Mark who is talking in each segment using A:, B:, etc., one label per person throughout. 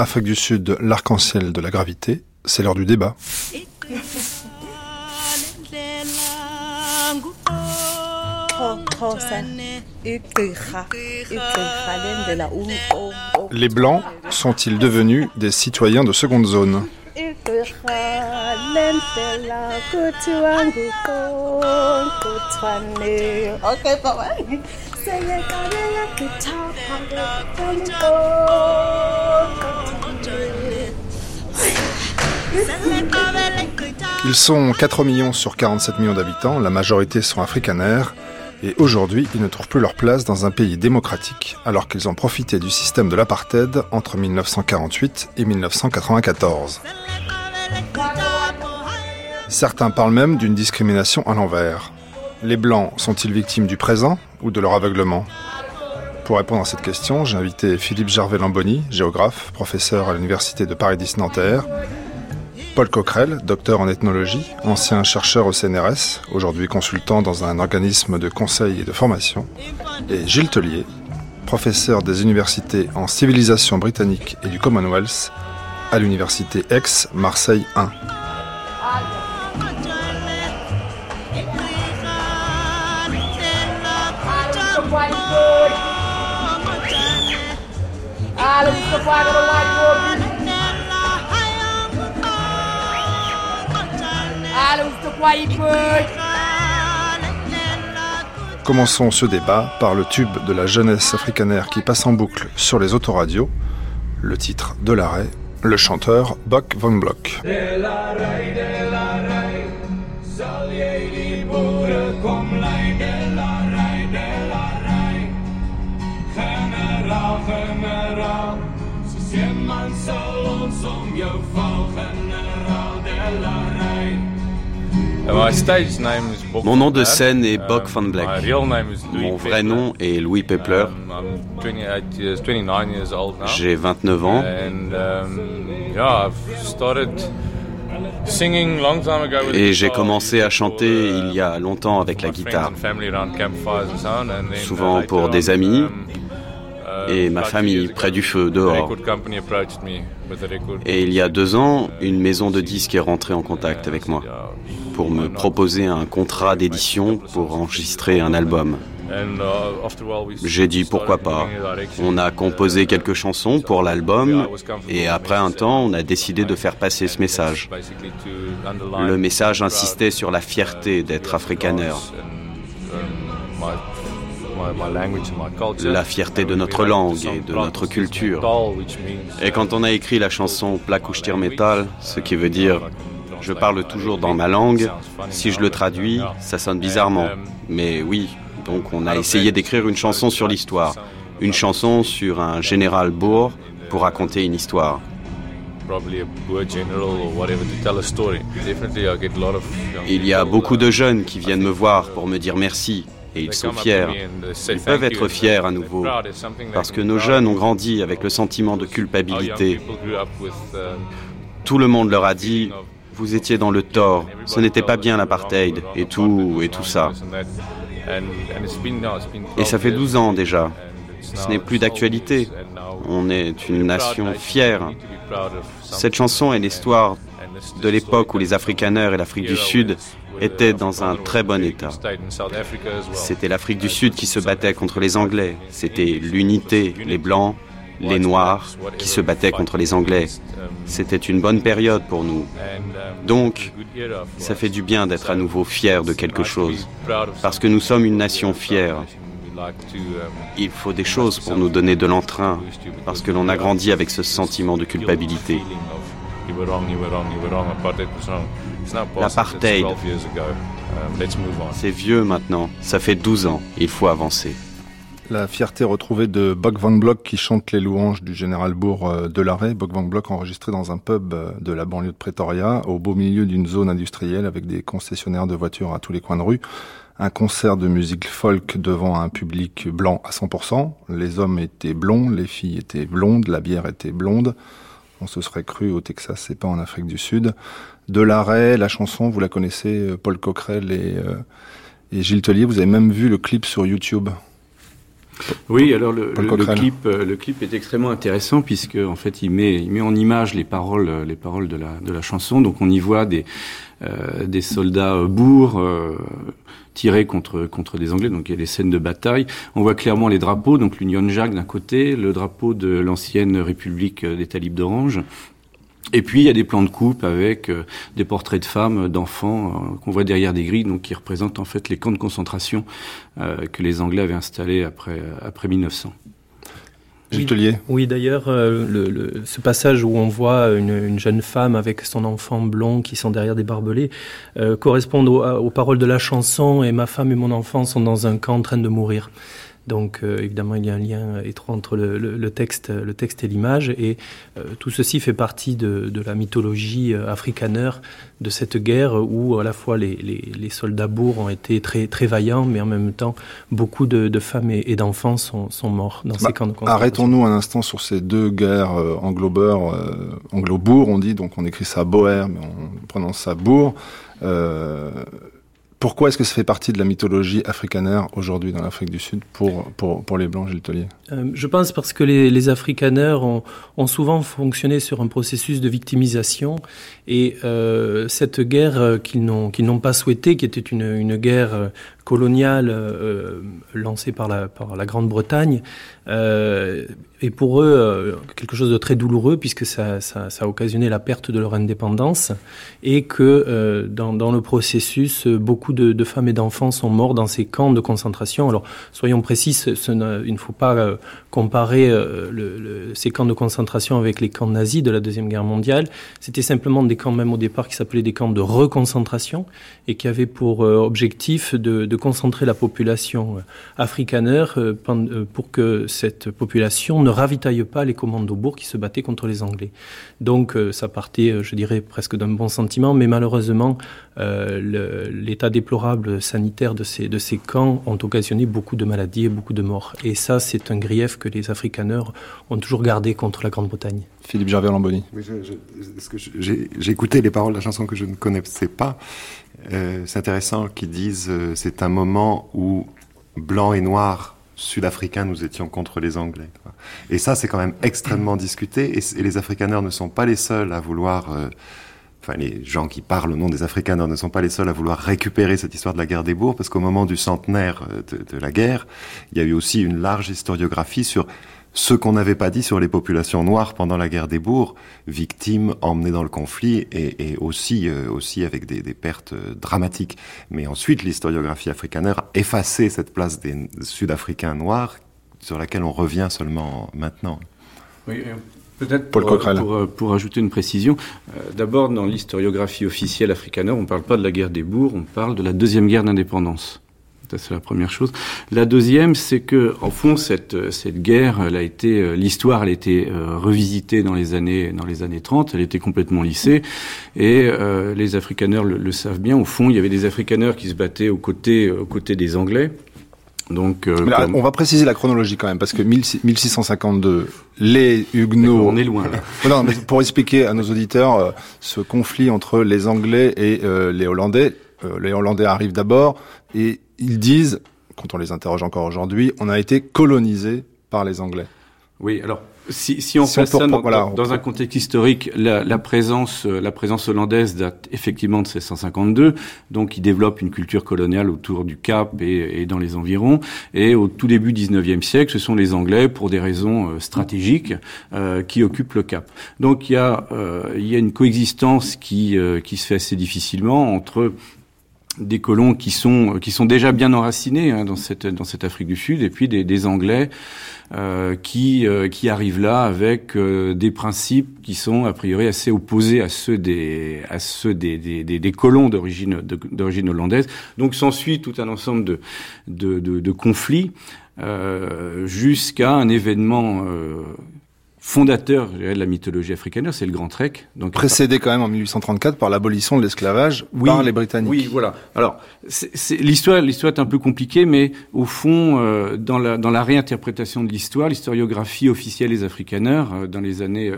A: Afrique du Sud, l'arc-en-ciel de la gravité. C'est l'heure du débat. Les Blancs sont-ils devenus des citoyens de seconde zone Ils sont 4 millions sur 47 millions d'habitants, la majorité sont afrikaners, et aujourd'hui ils ne trouvent plus leur place dans un pays démocratique alors qu'ils ont profité du système de l'apartheid entre 1948 et 1994. Certains parlent même d'une discrimination à l'envers. Les Blancs sont-ils victimes du présent ou de leur aveuglement? Pour répondre à cette question, j'ai invité Philippe Gervais-Lamboni, géographe, professeur à l'Université de Paris-X-Nanterre, Paul Coquerel, docteur en ethnologie, ancien chercheur au CNRS, aujourd'hui consultant dans un organisme de conseil et de formation, et Gilles Tellier, professeur des universités en civilisation britannique et du Commonwealth à l'université Aix Marseille 1. Commençons ce débat par le tube de la jeunesse africanaire qui passe en boucle sur les autoradios. Le titre de l'arrêt, le chanteur Buck Von Block.
B: Mon nom de scène est Buck Van Black. Mon vrai nom est Louis Pepler. J'ai 29 ans. Et j'ai commencé à chanter il y a longtemps avec la guitare. Souvent pour des amis, et ma famille près du feu, dehors. Et il y a deux ans, une maison de disques est rentrée en contact avec moi pour me proposer un contrat d'édition pour enregistrer un album. J'ai dit pourquoi pas. On a composé quelques chansons pour l'album et après un temps, on a décidé de faire passer ce message. Le message insistait sur la fierté d'être afrikaner la fierté de notre langue et de notre culture. Et quand on a écrit la chanson Plakushtir Metal, ce qui veut dire je parle toujours dans ma langue, si je le traduis, ça sonne bizarrement. Mais oui, donc on a essayé d'écrire une chanson sur l'histoire, une chanson sur un général bourg pour raconter une histoire. Il y a beaucoup de jeunes qui viennent me voir pour me dire merci, et ils sont fiers. Ils peuvent être fiers à nouveau parce que nos jeunes ont grandi avec le sentiment de culpabilité. Tout le monde leur a dit vous étiez dans le tort, ce n'était pas bien l'apartheid et tout et tout ça. Et ça fait 12 ans déjà. Ce n'est plus d'actualité. On est une nation fière. Cette chanson est l'histoire de l'époque où les Afrikaners et l'Afrique du Sud était dans un très bon état. C'était l'Afrique du Sud qui se battait contre les Anglais. C'était l'unité, les Blancs, les Noirs qui se battaient contre les Anglais. C'était une bonne période pour nous. Donc, ça fait du bien d'être à nouveau fier de quelque chose. Parce que nous sommes une nation fière. Il faut des choses pour nous donner de l'entrain, parce que l'on a grandi avec ce sentiment de culpabilité. L'apartheid, c'est vieux maintenant, ça fait 12 ans, il faut avancer.
A: La fierté retrouvée de Buck Van Block qui chante les louanges du général Bourg euh, de l'arrêt. Van Block enregistré dans un pub euh, de la banlieue de Pretoria, au beau milieu d'une zone industrielle avec des concessionnaires de voitures à tous les coins de rue. Un concert de musique folk devant un public blanc à 100%. Les hommes étaient blonds, les filles étaient blondes, la bière était blonde. On se serait cru au Texas et pas en Afrique du Sud. De la chanson, vous la connaissez, euh, Paul Coquerel et, et Gilles Tellier. Vous avez même vu le clip sur YouTube.
C: Oui, alors le, clip, euh, le clip est extrêmement intéressant puisque en fait il met, il met en image les paroles, les paroles de la, de la chanson. Donc on y voit des, euh, des soldats bourgs euh, tirés contre contre des Anglais. Donc il y a des scènes de bataille. On voit clairement les drapeaux. Donc l'Union Jack d'un côté, le drapeau de l'ancienne République des Talibs d'Orange et puis il y a des plans de coupe avec euh, des portraits de femmes, d'enfants euh, qu'on voit derrière des grilles, donc qui représentent en fait les camps de concentration euh, que les Anglais avaient installés après après 1900.
A: Oui,
D: oui d'ailleurs, le, ce passage où on voit une, jeune femme avec son enfant blond qui sont derrière des barbelés correspond aux paroles de la chanson et ma femme et mon enfant sont dans un camp en train de mourir. Donc euh, évidemment, il y a un lien étroit entre le, texte, le texte et l'image. Et euh, tout ceci fait partie de, la mythologie euh, afrikaner de cette guerre où à la fois les, soldats bourgs ont été très, très vaillants, mais en même temps, beaucoup de, femmes et, d'enfants sont, morts dans ces bah, camps de concentration.
A: Arrêtons-nous un instant sur ces deux guerres anglo-bourgs. anglo-bourg, on dit, donc on écrit ça boer, mais on prononce ça bourg. Pourquoi est-ce que ça fait partie de la mythologie africanaire aujourd'hui dans l'Afrique du Sud pour, pour, pour les Blancs, Tellier
D: euh, Je pense parce que les, les ont, ont, souvent fonctionné sur un processus de victimisation et euh, cette guerre qu'ils n'ont qu'ils n'ont pas souhaitée, qui était une, une guerre coloniale euh, lancée par la, Grande-Bretagne, euh, est pour eux euh, quelque chose de très douloureux puisque ça, a occasionné la perte de leur indépendance et que euh, dans, le processus, beaucoup de, femmes et d'enfants sont morts dans ces camps de concentration. Alors, soyons précis, il ne faut pas euh, comparer ces camps de concentration avec les camps nazis de la Deuxième Guerre mondiale. C'était simplement des camps, même au départ, qui s'appelaient des camps de reconcentration et qui avaient pour objectif de concentrer la population afrikaner pour que cette population ne ravitaille pas les commandos-bourgs qui se battaient contre les Anglais. Donc euh, ça partait, euh, je dirais, presque d'un bon sentiment, mais malheureusement, euh, l'état déplorable sanitaire de ces, de ces camps ont occasionné beaucoup de maladies et beaucoup de morts. Et ça, c'est un grief que les Afrikaners ont toujours gardé contre la Grande-Bretagne.
A: Philippe Gervais-Lamboni.
E: Oui, j'ai écouté les paroles de la chanson que je ne connaissais pas. c'est intéressant qu'ils disent c'est un moment où blanc et noir sud-africains, nous étions contre les Anglais. Et ça, c'est quand même extrêmement discuté. Et, les Afrikaners ne sont pas les seuls à vouloir... Euh, enfin, les gens qui parlent au nom des Afrikaners ne sont pas les seuls à vouloir récupérer cette histoire de la guerre des bourgs, parce qu'au moment du centenaire euh, de la guerre, il y a eu aussi une large historiographie sur ce qu'on n'avait pas dit sur les populations noires pendant la guerre des bourgs, victimes emmenées dans le conflit et, aussi, euh, aussi avec des, pertes euh, dramatiques. Mais ensuite, l'historiographie africanaire a effacé cette place des Sud-Africains noirs sur laquelle on revient seulement maintenant.
C: Oui, Peut-être pour, pour, pour, ajouter une précision, euh, d'abord dans l'historiographie officielle africanaire, on ne parle pas de la guerre des bourgs, on parle de la deuxième guerre d'indépendance c'est la première chose. La deuxième, c'est que, en fond, cette, cette guerre, elle a été, euh, l'histoire, elle a été euh, revisitée dans les années, dans les années 30. Elle était complètement lissée. Et euh, les Afrikaners le, savent bien. Au fond, il y avait des Afrikaners qui se battaient aux côtés, aux côtés des Anglais.
A: Donc, on va préciser la chronologie quand même, parce que 1652, les Huguenots.
C: On est loin. Là.
A: non, mais pour expliquer à nos auditeurs ce conflit entre les Anglais et les Hollandais. les Hollandais arrivent d'abord et ils disent, quand on les interroge encore aujourd'hui, on a été colonisé par les Anglais.
C: Oui, alors si, si on si ça dans, un contexte historique, la, la, présence, euh, la présence hollandaise date effectivement de 1652, donc ils développent une culture coloniale autour du Cap et, et, dans les environs. Et au tout début du 19e siècle, ce sont les Anglais, pour des raisons euh, stratégiques, euh, qui occupent le Cap. Donc il y a, euh, il y a une coexistence qui, euh, qui se fait assez difficilement entre des colons qui sont qui sont déjà bien enracinés hein, dans cette dans cette Afrique du Sud et puis des, des Anglais euh, qui euh, qui arrivent là avec euh, des principes qui sont a priori assez opposés à ceux des à ceux des des, des, colons d'origine d'origine hollandaise. Donc s'ensuit tout un ensemble de de, de, de conflits euh, jusqu'à un événement fondateur de la mythologie africaine, c'est le Grand Trek.
A: Donc précédé quand même en 1834 par l'abolition de l'esclavage par les Britanniques.
C: Oui, voilà. Alors l'histoire, l'histoire est un peu compliquée, mais au fond, euh, dans, la, dans la réinterprétation de l'histoire, l'historiographie officielle des Afrikaners euh, dans les années euh,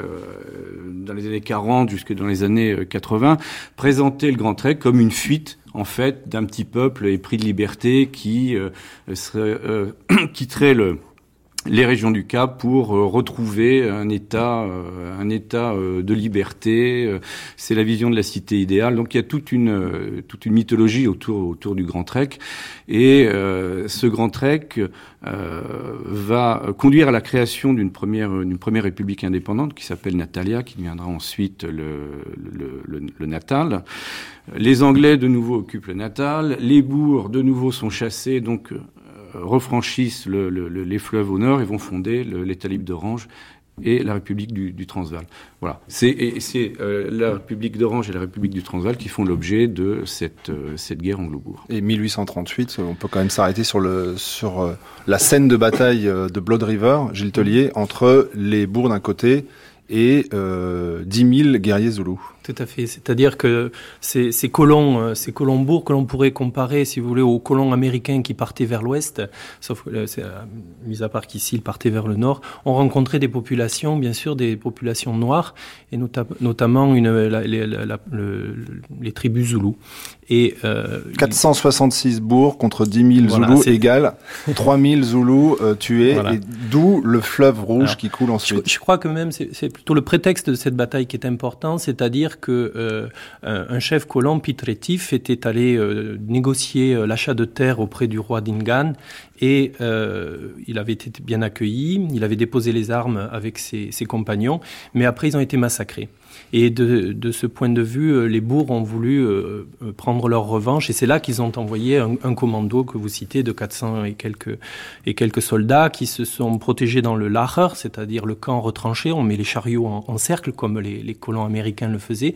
C: dans les années 40 jusque dans les années 80 présentait le Grand Trek comme une fuite en fait d'un petit peuple épris de liberté qui serait, quitterait le les régions du Cap pour euh, retrouver un état, euh, un état euh, de liberté. C'est la vision de la cité idéale. Donc il y a toute une toute une mythologie autour autour du Grand Trek. Et ce Grand Trek va conduire à la création d'une première d'une première république indépendante qui s'appelle Natalia, qui deviendra ensuite le, le, le, le Natal. Les Anglais de nouveau occupent le Natal. Les bourgs de nouveau sont chassés. Donc refranchissent le, le, les fleuves au nord et vont fonder l'État libre d'Orange et la République du, Transvaal. Voilà. C'est euh, la République d'Orange et la République du Transvaal qui font l'objet de cette, euh, guerre anglo-bourg.
A: Et 1838, on peut quand même s'arrêter sur, euh, la scène de bataille de Blood River, Gilles Tellier, entre les bourgs d'un côté et euh, 10 000 guerriers zoulous.
D: Tout à fait. C'est-à-dire que ces, ces colons, euh, ces colons-bourgs que l'on pourrait comparer, si vous voulez, aux colons américains qui partaient vers l'ouest, sauf euh, euh, mis à part qu'ici ils partaient vers le nord, ont rencontré des populations, bien sûr, des populations noires, et notamment une, la, la, les tribus zoulous.
A: Et euh, 466 bourgs contre 10 000 Zoulous égale 3 000 Zoulous euh, tués, et d'où le fleuve rouge qui coule ensuite.
D: Je, je crois que même c'est plutôt le prétexte de cette bataille qui est important, c'est-à-dire que euh, un chef colon, Pitretif, était allé euh, négocier euh, l'achat de terre auprès du roi d'Ingan et il avait été bien accueilli, il avait déposé les armes avec ses, ses compagnons, mais après ils ont été massacrés. Et de, de, ce point de vue, euh, les bourgs ont voulu euh, euh, prendre leur revanche, et c'est là qu'ils ont envoyé un, commando que vous citez de 400 et quelques, et quelques soldats qui se sont protégés dans le Lacher, c'est-à-dire le camp retranché. On met les chariots en, en cercle comme les colons américains le faisaient.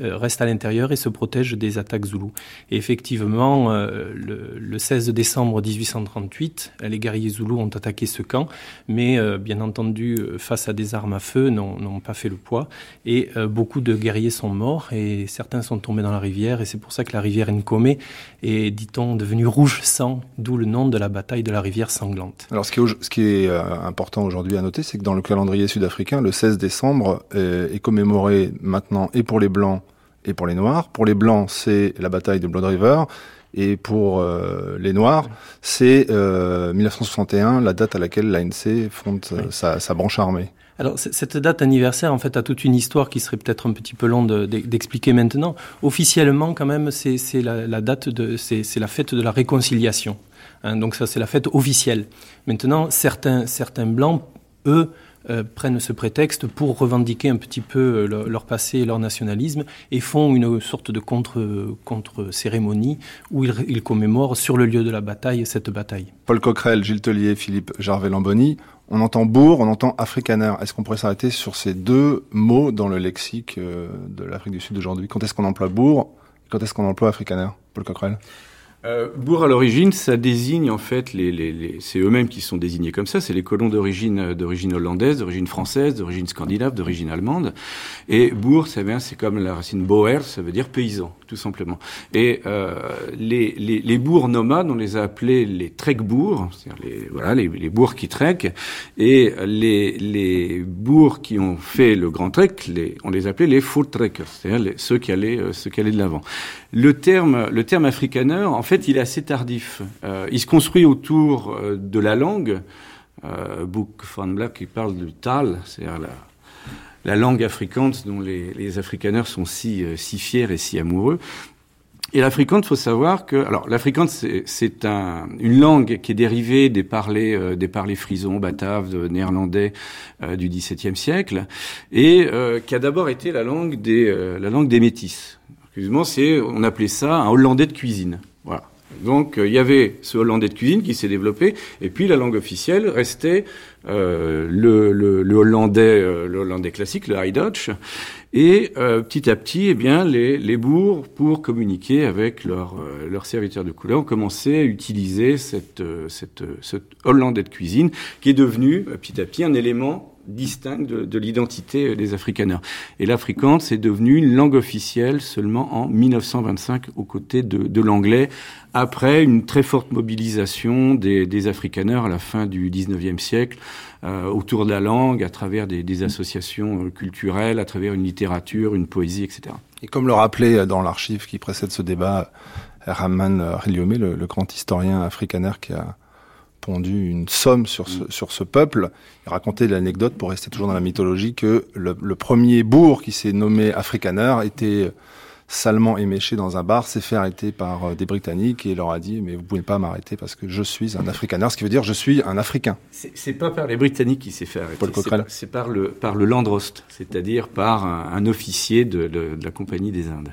D: Euh, reste à l'intérieur et se protège des attaques zoulous. Et effectivement, euh, le, le, 16 décembre 1838, les guerriers zoulous ont attaqué ce camp, mais euh, bien entendu, face à des armes à feu, n'ont pas fait le poids. Et beaucoup de guerriers sont morts et certains sont tombés dans la rivière. Et c'est pour ça que la rivière Nkome est, dit-on, devenue rouge sang, d'où le nom de la bataille de la rivière sanglante.
A: Alors, ce qui est important aujourd'hui à noter, c'est que dans le calendrier sud-africain, le 16 décembre est commémoré maintenant et pour les Blancs et pour les Noirs. Pour les Blancs, c'est la bataille de Blood River. Et pour euh, les Noirs, c'est euh, 1961, la date à laquelle l'ANC fonde oui. sa, sa, branche armée.
D: Alors cette date anniversaire, en fait, a toute une histoire qui serait peut-être un petit peu long d'expliquer de, maintenant. Officiellement, quand même, c'est la, la, date de, c'est la fête de la réconciliation. Hein, donc ça, c'est la fête officielle. Maintenant, certains certains blancs, eux, euh, prennent ce prétexte pour revendiquer un petit peu euh, leur, passé et leur nationalisme et font une sorte de contre, contre cérémonie où ils, commémorent sur le lieu de la bataille cette bataille.
A: Paul Coquerel, Gilles Tellier, Philippe Jarvet-Lamboni, on entend bourg, on entend afrikaner. Est-ce qu'on pourrait s'arrêter sur ces deux mots dans le lexique euh, de l'Afrique du Sud aujourd'hui Quand est-ce qu'on emploie bourg Quand est-ce qu'on emploie afrikaner Paul Coquerel?
C: Euh, bourg à l'origine, ça désigne en fait les, les, les c'est eux-mêmes qui sont désignés comme ça. C'est les colons d'origine euh, d'origine hollandaise, d'origine française, d'origine scandinave, d'origine allemande. Et bourg, c'est bien, c'est comme la racine boer, ça veut dire paysan, tout simplement. Et euh, les, les, les bourgs nomades, on les a appelés les trekbourgs, c'est-à-dire les voilà les, les bourgs qui trekkent. Et les les bourgs qui ont fait le grand trek, les, on les appelait les faux trekkers, c'est-à-dire ceux qui allaient euh, ceux qui allaient de l'avant. Le terme le terme en fait il est assez tardif. Euh, il se construit autour de la langue. Euh, Book van Black qui parle du tal, c'est-à-dire la, la, langue afrikaans dont les, les afrikaners sont si, euh, si fiers et si amoureux. Et l'afrikaans, il faut savoir que, alors l'afrikaans, c'est un, une langue qui est dérivée des parlers, euh, des parlers frisons, bataves, néerlandais euh, du XVIIe siècle, et euh, qui a d'abord été la langue des, la langue des métis. Excusez-moi, c'est, on appelait ça un hollandais de cuisine. Voilà. Donc euh, il y avait ce hollandais de cuisine qui s'est développé, et puis la langue officielle restait euh, le, hollandais, euh, le hollandais classique, le High Dutch, et petit à petit, eh bien, les, bourgs, pour communiquer avec leurs leur serviteurs de couleur, ont commencé à utiliser cette, cette, ce hollandais de cuisine, qui est devenu petit à petit un élément distinct de, de l'identité des Afrikaners. Et l'afrikaans est devenu une langue officielle seulement en 1925 aux côtés de, l'anglais, après une très forte mobilisation des, des Afrikaners à la fin du 19e siècle euh, autour de la langue, à travers des, associations euh, culturelles, à travers une littérature, une poésie, etc.
A: Et comme le rappelait dans l'archive qui précède ce débat, Raman Reliomé, le, le grand historien afrikaner qui a pondu une somme sur ce, sur ce peuple. Il racontait l'anecdote, pour rester toujours dans la mythologie, que le, le premier bourg qui s'est nommé Afrikaner était salement éméché dans un bar, s'est fait arrêter par euh, des Britanniques et leur a dit mais vous pouvez pas m'arrêter parce que je suis un Afrikaner, ce qui veut dire je suis un Africain.
C: C'est pas par les Britanniques qui s'est fait arrêter. C'est par le par le Landrost, c'est-à-dire par un, officier de, de, la Compagnie des Indes.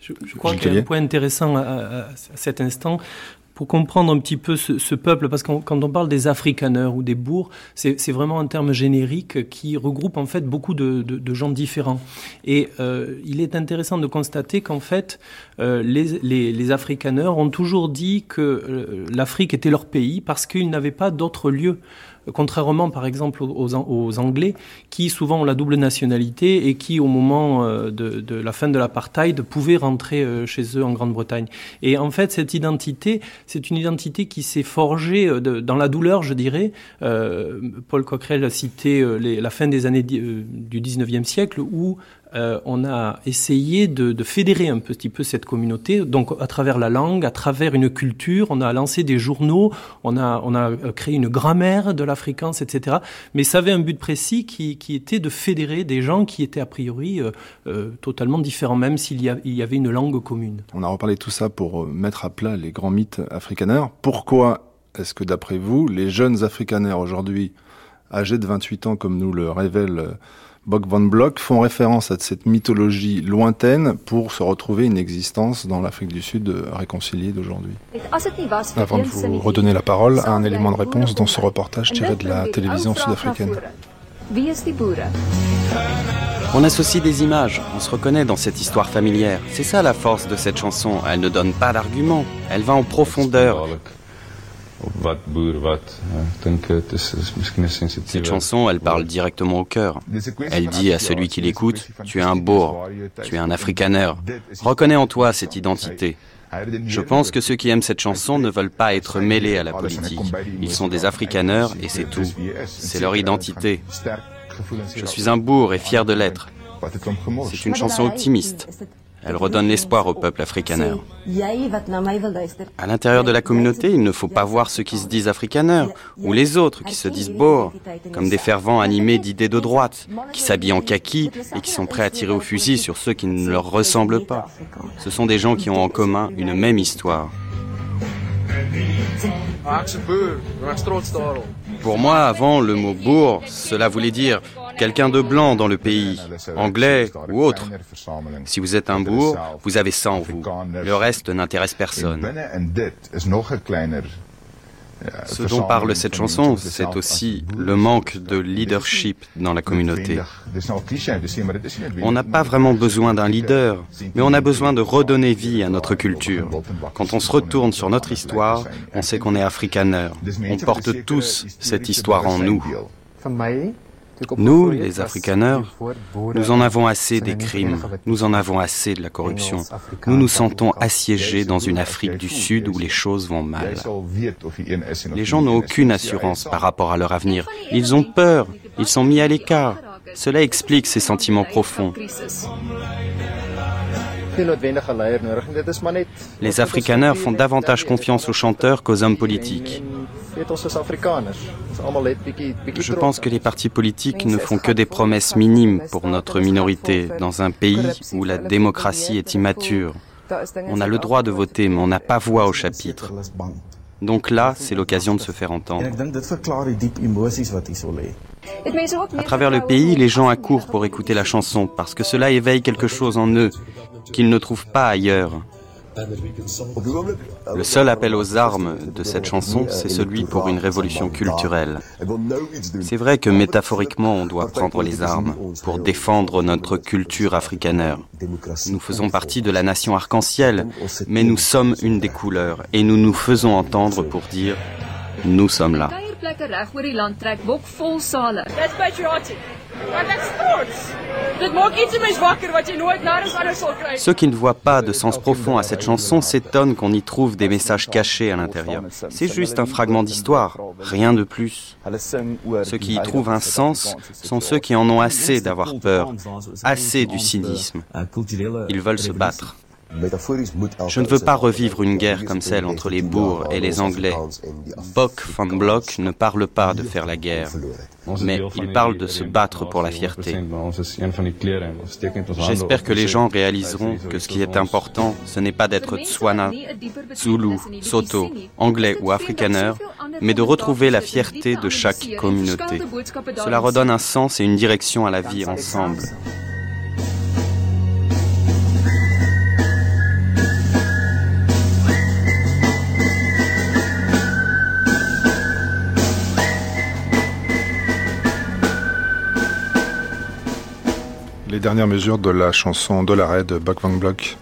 D: Je, je crois qu'il y a un point intéressant à, à, à cet instant pour comprendre un petit peu ce, ce peuple, parce que quand on parle des Afrikaners ou des bourgs, c'est vraiment un terme générique qui regroupe en fait beaucoup de, de, de gens différents. Et euh, il est intéressant de constater qu'en fait, euh, les, les, les Afrikaners ont toujours dit que euh, l'Afrique était leur pays parce qu'ils n'avaient pas d'autre lieu contrairement par exemple aux, Anglais, qui souvent ont la double nationalité et qui au moment euh, de, la fin de l'apartheid pouvaient rentrer euh, chez eux en Grande-Bretagne. Et en fait, cette identité, c'est une identité qui s'est forgée euh, dans la douleur, je dirais. Paul Coquerel a cité la fin des années du 19e siècle où euh, on a essayé de, fédérer un petit peu cette communauté, donc à travers la langue, à travers une culture. On a lancé des journaux, on a, a créé une grammaire de l'afrikaans, etc. Mais ça avait un but précis qui, était de fédérer des gens qui étaient a priori euh, euh, totalement différents, même s'il y, avait une langue commune.
A: On a reparlé de tout ça pour euh, mettre à plat les grands mythes afrikaners. Pourquoi est-ce que d'après vous, les jeunes afrikaners aujourd'hui, âgés de 28 ans comme nous le révèle euh, Bock van Block font référence à cette mythologie lointaine pour se retrouver une existence dans l'Afrique du Sud réconciliée d'aujourd'hui. Avant de vous redonner la parole, un élément de réponse dans ce reportage tiré de la télévision sud-africaine.
B: On associe des images, on se reconnaît dans cette histoire familière. C'est ça la force de cette chanson, elle ne donne pas d'argument, elle va en profondeur. Cette chanson, elle parle directement au cœur. Elle dit à celui qui l'écoute, tu es un bourg, tu es un afrikaner. Reconnais en toi cette identité. Je pense que ceux qui aiment cette chanson ne veulent pas être mêlés à la politique. Ils sont des afrikaners et c'est tout. C'est leur identité. Je suis un bourg et fier de l'être. C'est une chanson optimiste. Elle redonne l'espoir au peuple afrikaner. À l'intérieur de la communauté, il ne faut pas voir ceux qui se disent afrikaners ou les autres qui se disent boers comme des fervents animés d'idées de droite, qui s'habillent en kaki et qui sont prêts à tirer au fusil sur ceux qui ne leur ressemblent pas. Ce sont des gens qui ont en commun une même histoire. Pour moi, avant le mot bourg, cela voulait dire quelqu'un de blanc dans le pays, anglais ou autre. Si vous êtes un bourg, vous avez ça en vous. Le reste n'intéresse personne. Ce dont parle cette chanson, c'est aussi le manque de leadership dans la communauté. On n'a pas vraiment besoin d'un leader, mais on a besoin de redonner vie à notre culture. Quand on se retourne sur notre histoire, on sait qu'on est afrikaner. On porte tous cette histoire en nous. Nous, les Afrikaners, nous en avons assez des crimes, nous en avons assez de la corruption. Nous nous sentons assiégés dans une Afrique du Sud où les choses vont mal. Les gens n'ont aucune assurance par rapport à leur avenir. Ils ont peur, ils sont mis à l'écart. Cela explique ces sentiments profonds. Les Afrikaners font davantage confiance aux chanteurs qu'aux hommes politiques. Je pense que les partis politiques ne font que des promesses minimes pour notre minorité dans un pays où la démocratie est immature. On a le droit de voter, mais on n'a pas voix au chapitre. Donc là, c'est l'occasion de se faire entendre. À travers le pays, les gens accourent pour écouter la chanson parce que cela éveille quelque chose en eux qu'ils ne trouvent pas ailleurs. Le seul appel aux armes de cette chanson, c'est celui pour une révolution culturelle. C'est vrai que métaphoriquement, on doit prendre les armes pour défendre notre culture africanaire. Nous faisons partie de la nation arc-en-ciel, mais nous sommes une des couleurs et nous nous faisons entendre pour dire nous sommes là. Ceux qui ne voient pas de sens profond à cette chanson s'étonnent qu'on y trouve des messages cachés à l'intérieur. C'est juste un fragment d'histoire, rien de plus. Ceux qui y trouvent un sens sont ceux qui en ont assez d'avoir peur, assez du cynisme. Ils veulent se battre. Je ne veux pas revivre une guerre comme celle entre les Boers et les Anglais. Bock van Block ne parle pas de faire la guerre, mais il parle de se battre pour la fierté. J'espère que les gens réaliseront que ce qui est important, ce n'est pas d'être Tswana, Zulu, Soto, Anglais ou Afrikaner, mais de retrouver la fierté de chaque communauté. Cela redonne un sens et une direction à la vie ensemble.
A: Les dernières mesures de la chanson Dollaret de Buck Van Block.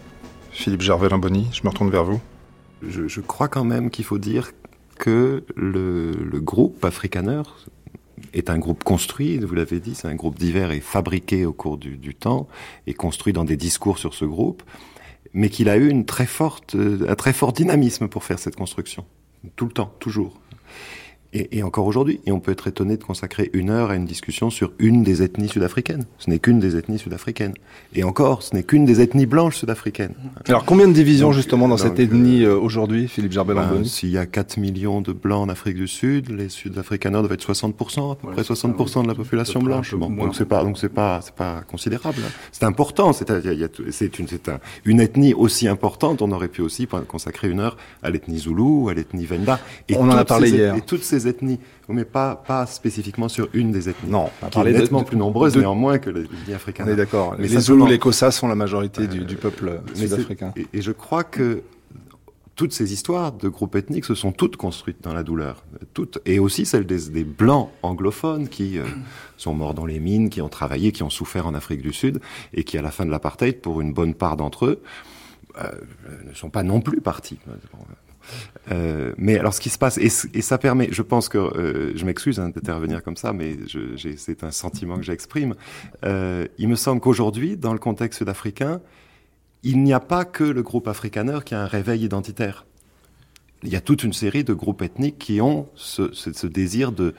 A: Philippe Gervais-Lamboni, je me retourne vers vous.
E: Je, crois quand même qu'il faut dire que le, groupe Afrikaner est un groupe construit, vous l'avez dit, c'est un groupe divers et fabriqué au cours du, du, temps et construit dans des discours sur ce groupe, mais qu'il a eu une très forte, un très fort dynamisme pour faire cette construction. Tout le temps, toujours. Et, encore aujourd'hui, et on peut être étonné de consacrer une heure à une discussion sur une des ethnies sud-africaines. Ce n'est qu'une des ethnies sud-africaines. Et encore, ce n'est qu'une des ethnies blanches sud-africaines.
A: Alors combien de divisions justement dans cette ethnie euh, aujourd'hui, Philippe Gerbel ben,
E: S'il y a 4 millions de blancs en Afrique du Sud, les Sud-Africaners doivent être 60%, à peu près 60% de la population blanche. donc c'est pas, donc c'est pas, c'est pas considérable. C'est important. C'est, une, c'est une ethnie aussi importante. On aurait pu aussi consacrer une heure à l'ethnie Zoulou, à l'ethnie Venda.
A: Et on en a parlé hier.
E: Et toutes ces ethnies, mais pas, pas spécifiquement sur une des ethnies. Non, on qui est nettement plus nombreuses néanmoins que les ethnies africaines.
A: On est d'accord. Les Zoulous, les Kossas sont la majorité du, du, peuple sud-africain.
E: Et, et, je crois que toutes ces histoires de groupes ethniques se sont toutes construites dans la douleur. Toutes. Et aussi celles des, des blancs anglophones qui euh, sont morts dans les mines, qui ont travaillé, qui ont souffert en Afrique du Sud et qui, à la fin de l'apartheid, pour une bonne part d'entre eux, euh, ne sont pas non plus partis. Euh, mais alors, ce qui se passe, et, ça permet, je pense que, euh, je m'excuse hein, d'intervenir comme ça, mais c'est un sentiment que j'exprime. Euh, il me semble qu'aujourd'hui, dans le contexte sud-africain, il n'y a pas que le groupe afrikaner qui a un réveil identitaire. Il y a toute une série de groupes ethniques qui ont ce, désir de,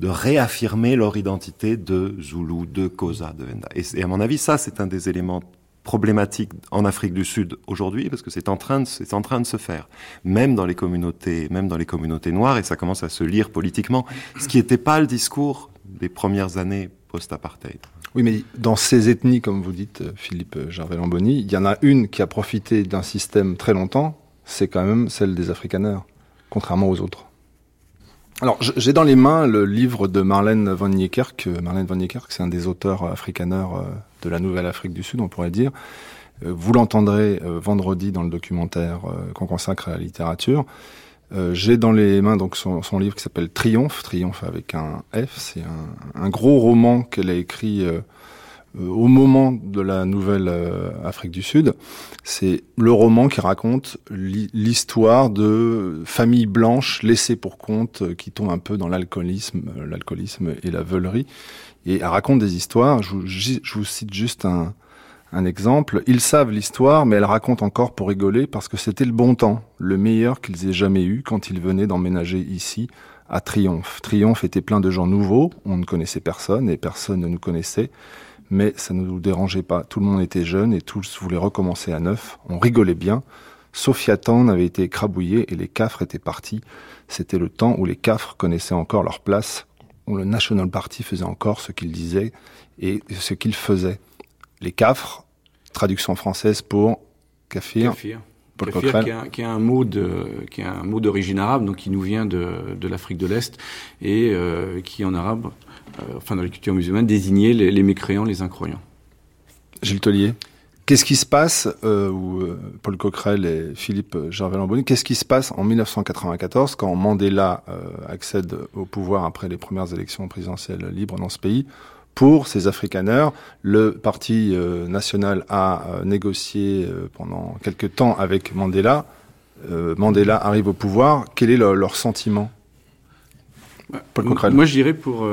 E: réaffirmer leur identité de Zulu, de Kosa, de Venda. Et à mon avis, ça, c'est un des éléments problématique en Afrique du Sud aujourd'hui parce que c'est en train de c'est en train de se faire même dans les communautés même dans les communautés noires et ça commence à se lire politiquement ce qui n'était pas le discours des premières années post-apartheid.
A: Oui, mais dans ces ethnies, comme vous dites, Philippe Gervais-Lamboni, il y en a une qui a profité d'un système très longtemps, c'est quand même celle des Afrikaners, contrairement aux autres. Alors, j'ai dans les mains le livre de Marlène van Niekerk. Marlène van Niekerk, c'est un des auteurs afrikaners euh, de la Nouvelle Afrique du Sud, on pourrait dire. Euh, vous l'entendrez euh, vendredi dans le documentaire qu'on consacre à la littérature. J'ai dans les mains donc son, livre qui s'appelle Triomphe, Triomphe avec un F. C'est un, gros roman qu'elle a écrit euh, au moment de la nouvelle euh, Afrique du Sud. C'est le roman qui raconte l'histoire de familles blanches laissées pour compte euh, qui tombent un peu dans l'alcoolisme, l'alcoolisme et la veulerie. Et elle raconte des histoires. Je vous, cite juste un, exemple. Ils savent l'histoire, mais elle raconte encore pour rigoler parce que c'était le bon temps, le meilleur qu'ils aient jamais eu quand ils venaient d'emménager ici à Triomphe. Triomphe était plein de gens nouveaux, on ne connaissait personne et personne ne nous connaissait mais ça ne nous dérangeait pas. Tout le monde était jeune et tous voulaient recommencer à neuf. On rigolait bien. Sophia Town avait été écrabouillée et les cafres étaient partis. C'était le temps où les cafres connaissaient encore leur place, où le National Party faisait encore ce qu'il disait et ce qu'il faisait. Les cafres, traduction française pour kafir.
C: Kafir. qui, est un, mot de, qui est un mot d'origine arabe, donc qui nous vient de, l'Afrique de l'Est et euh, qui en arabe euh, enfin dans les cultures musulmanes, désigner les, mécréants, les incroyants.
A: Gilles Tellier Qu'est-ce qui se passe, euh, ou euh, Paul Coquerel et Philippe Gervais-Lamboni, qu'est-ce qui se passe en 1994 quand Mandela accède au pouvoir après les premières élections présidentielles libres dans ce pays pour ces Afrikaners, le Parti national a négocié pendant quelques temps avec Mandela. Mandela arrive au pouvoir. Quel est leur sentiment?
C: Moi, je dirais pour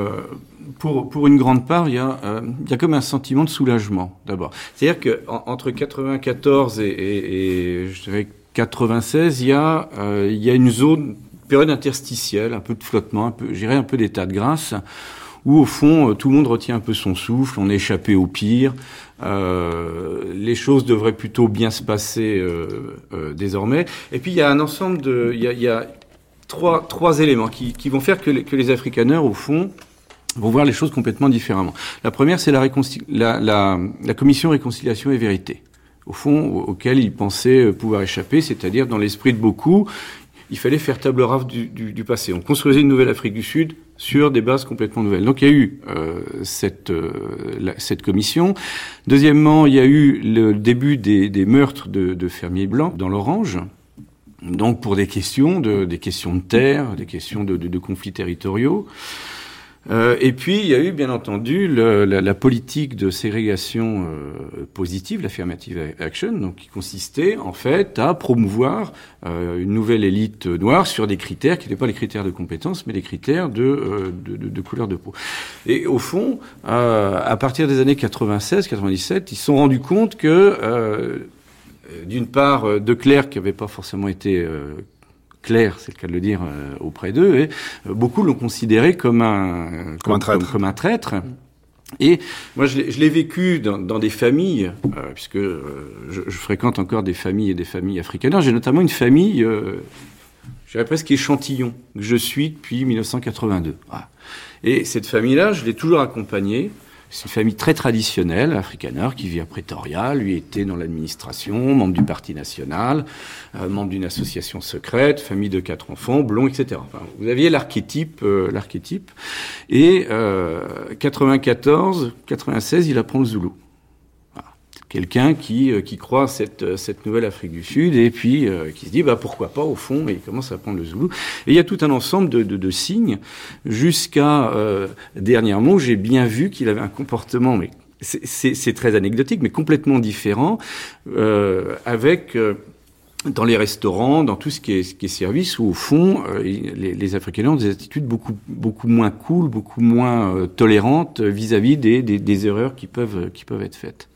C: pour, pour une grande part, il y, a, euh, il y a comme un sentiment de soulagement, d'abord. C'est-à-dire qu'entre 94 et, et, je dirais 96, il y a, euh, il y a une zone, période interstitielle, un peu de flottement, un un peu d'état de grâce, où au fond tout le monde retient un peu son souffle, on est échappé au pire, les choses devraient plutôt bien se passer désormais. Et puis il y a un ensemble de, il y a, trois, trois éléments qui, vont faire que les, que les africaneurs au fond vont voir les choses complètement différemment. La première, c'est la, la, la, la, commission réconciliation et vérité, au fond, auquel ils pensaient euh, pouvoir échapper, c'est-à-dire dans l'esprit de beaucoup, il fallait faire table rase du, du, du, passé. On construisait une nouvelle Afrique du Sud sur des bases complètement nouvelles. Donc il y a eu euh, cette, euh, cette commission. Deuxièmement, il y a eu le début des, des meurtres de, de fermiers blancs dans l'Orange, donc pour des questions de, des questions de terre, des questions de, conflits territoriaux. Euh, et puis, il y a eu, bien entendu, la, politique de ségrégation euh, positive, l'affirmative action, donc qui consistait, en fait, à promouvoir euh, une nouvelle élite noire sur des critères qui n'étaient pas les critères de compétence, mais les critères de, de, de, couleur de peau. Et au fond, à partir des années 96-97, ils se sont rendus compte que, d'une part, de Clerc, qui n'avait pas forcément été clair, c'est le cas de le dire, euh, auprès d'eux, et euh, beaucoup l'ont considéré comme un,
A: comme, un traître.
C: Comme, un traître. Et moi, je l'ai vécu dans, dans, des familles, euh, puisque je, je, fréquente encore des familles et des familles africaines. J'ai notamment une famille, je dirais presque échantillon, que je suis depuis 1982. Voilà. Et cette famille-là, je l'ai toujours accompagnée. C'est une famille très traditionnelle, africaneur, qui vit à Pretoria. Lui était dans l'administration, membre du Parti national, euh, membre d'une association secrète, famille de quatre enfants, blond, etc. Vous aviez l'archétype, euh, l'archétype. Et euh, 94, 96, il apprend le zoulou quelqu'un qui, euh, qui croit cette, euh, cette nouvelle Afrique du Sud et puis euh, qui se dit bah, pourquoi pas au fond et il commence à apprendre le zoulou. Et il y a tout un ensemble de, de, de signes jusqu'à euh, dernièrement j'ai bien vu qu'il avait un comportement mais c'est très anecdotique mais complètement différent euh, avec dans les restaurants, dans tout ce qui est, ce qui est service, où au fond, les, les, Africains ont des attitudes beaucoup, beaucoup moins cool, beaucoup moins tolérantes vis-à-vis -vis des, des, des, erreurs qui peuvent, qui peuvent être faites.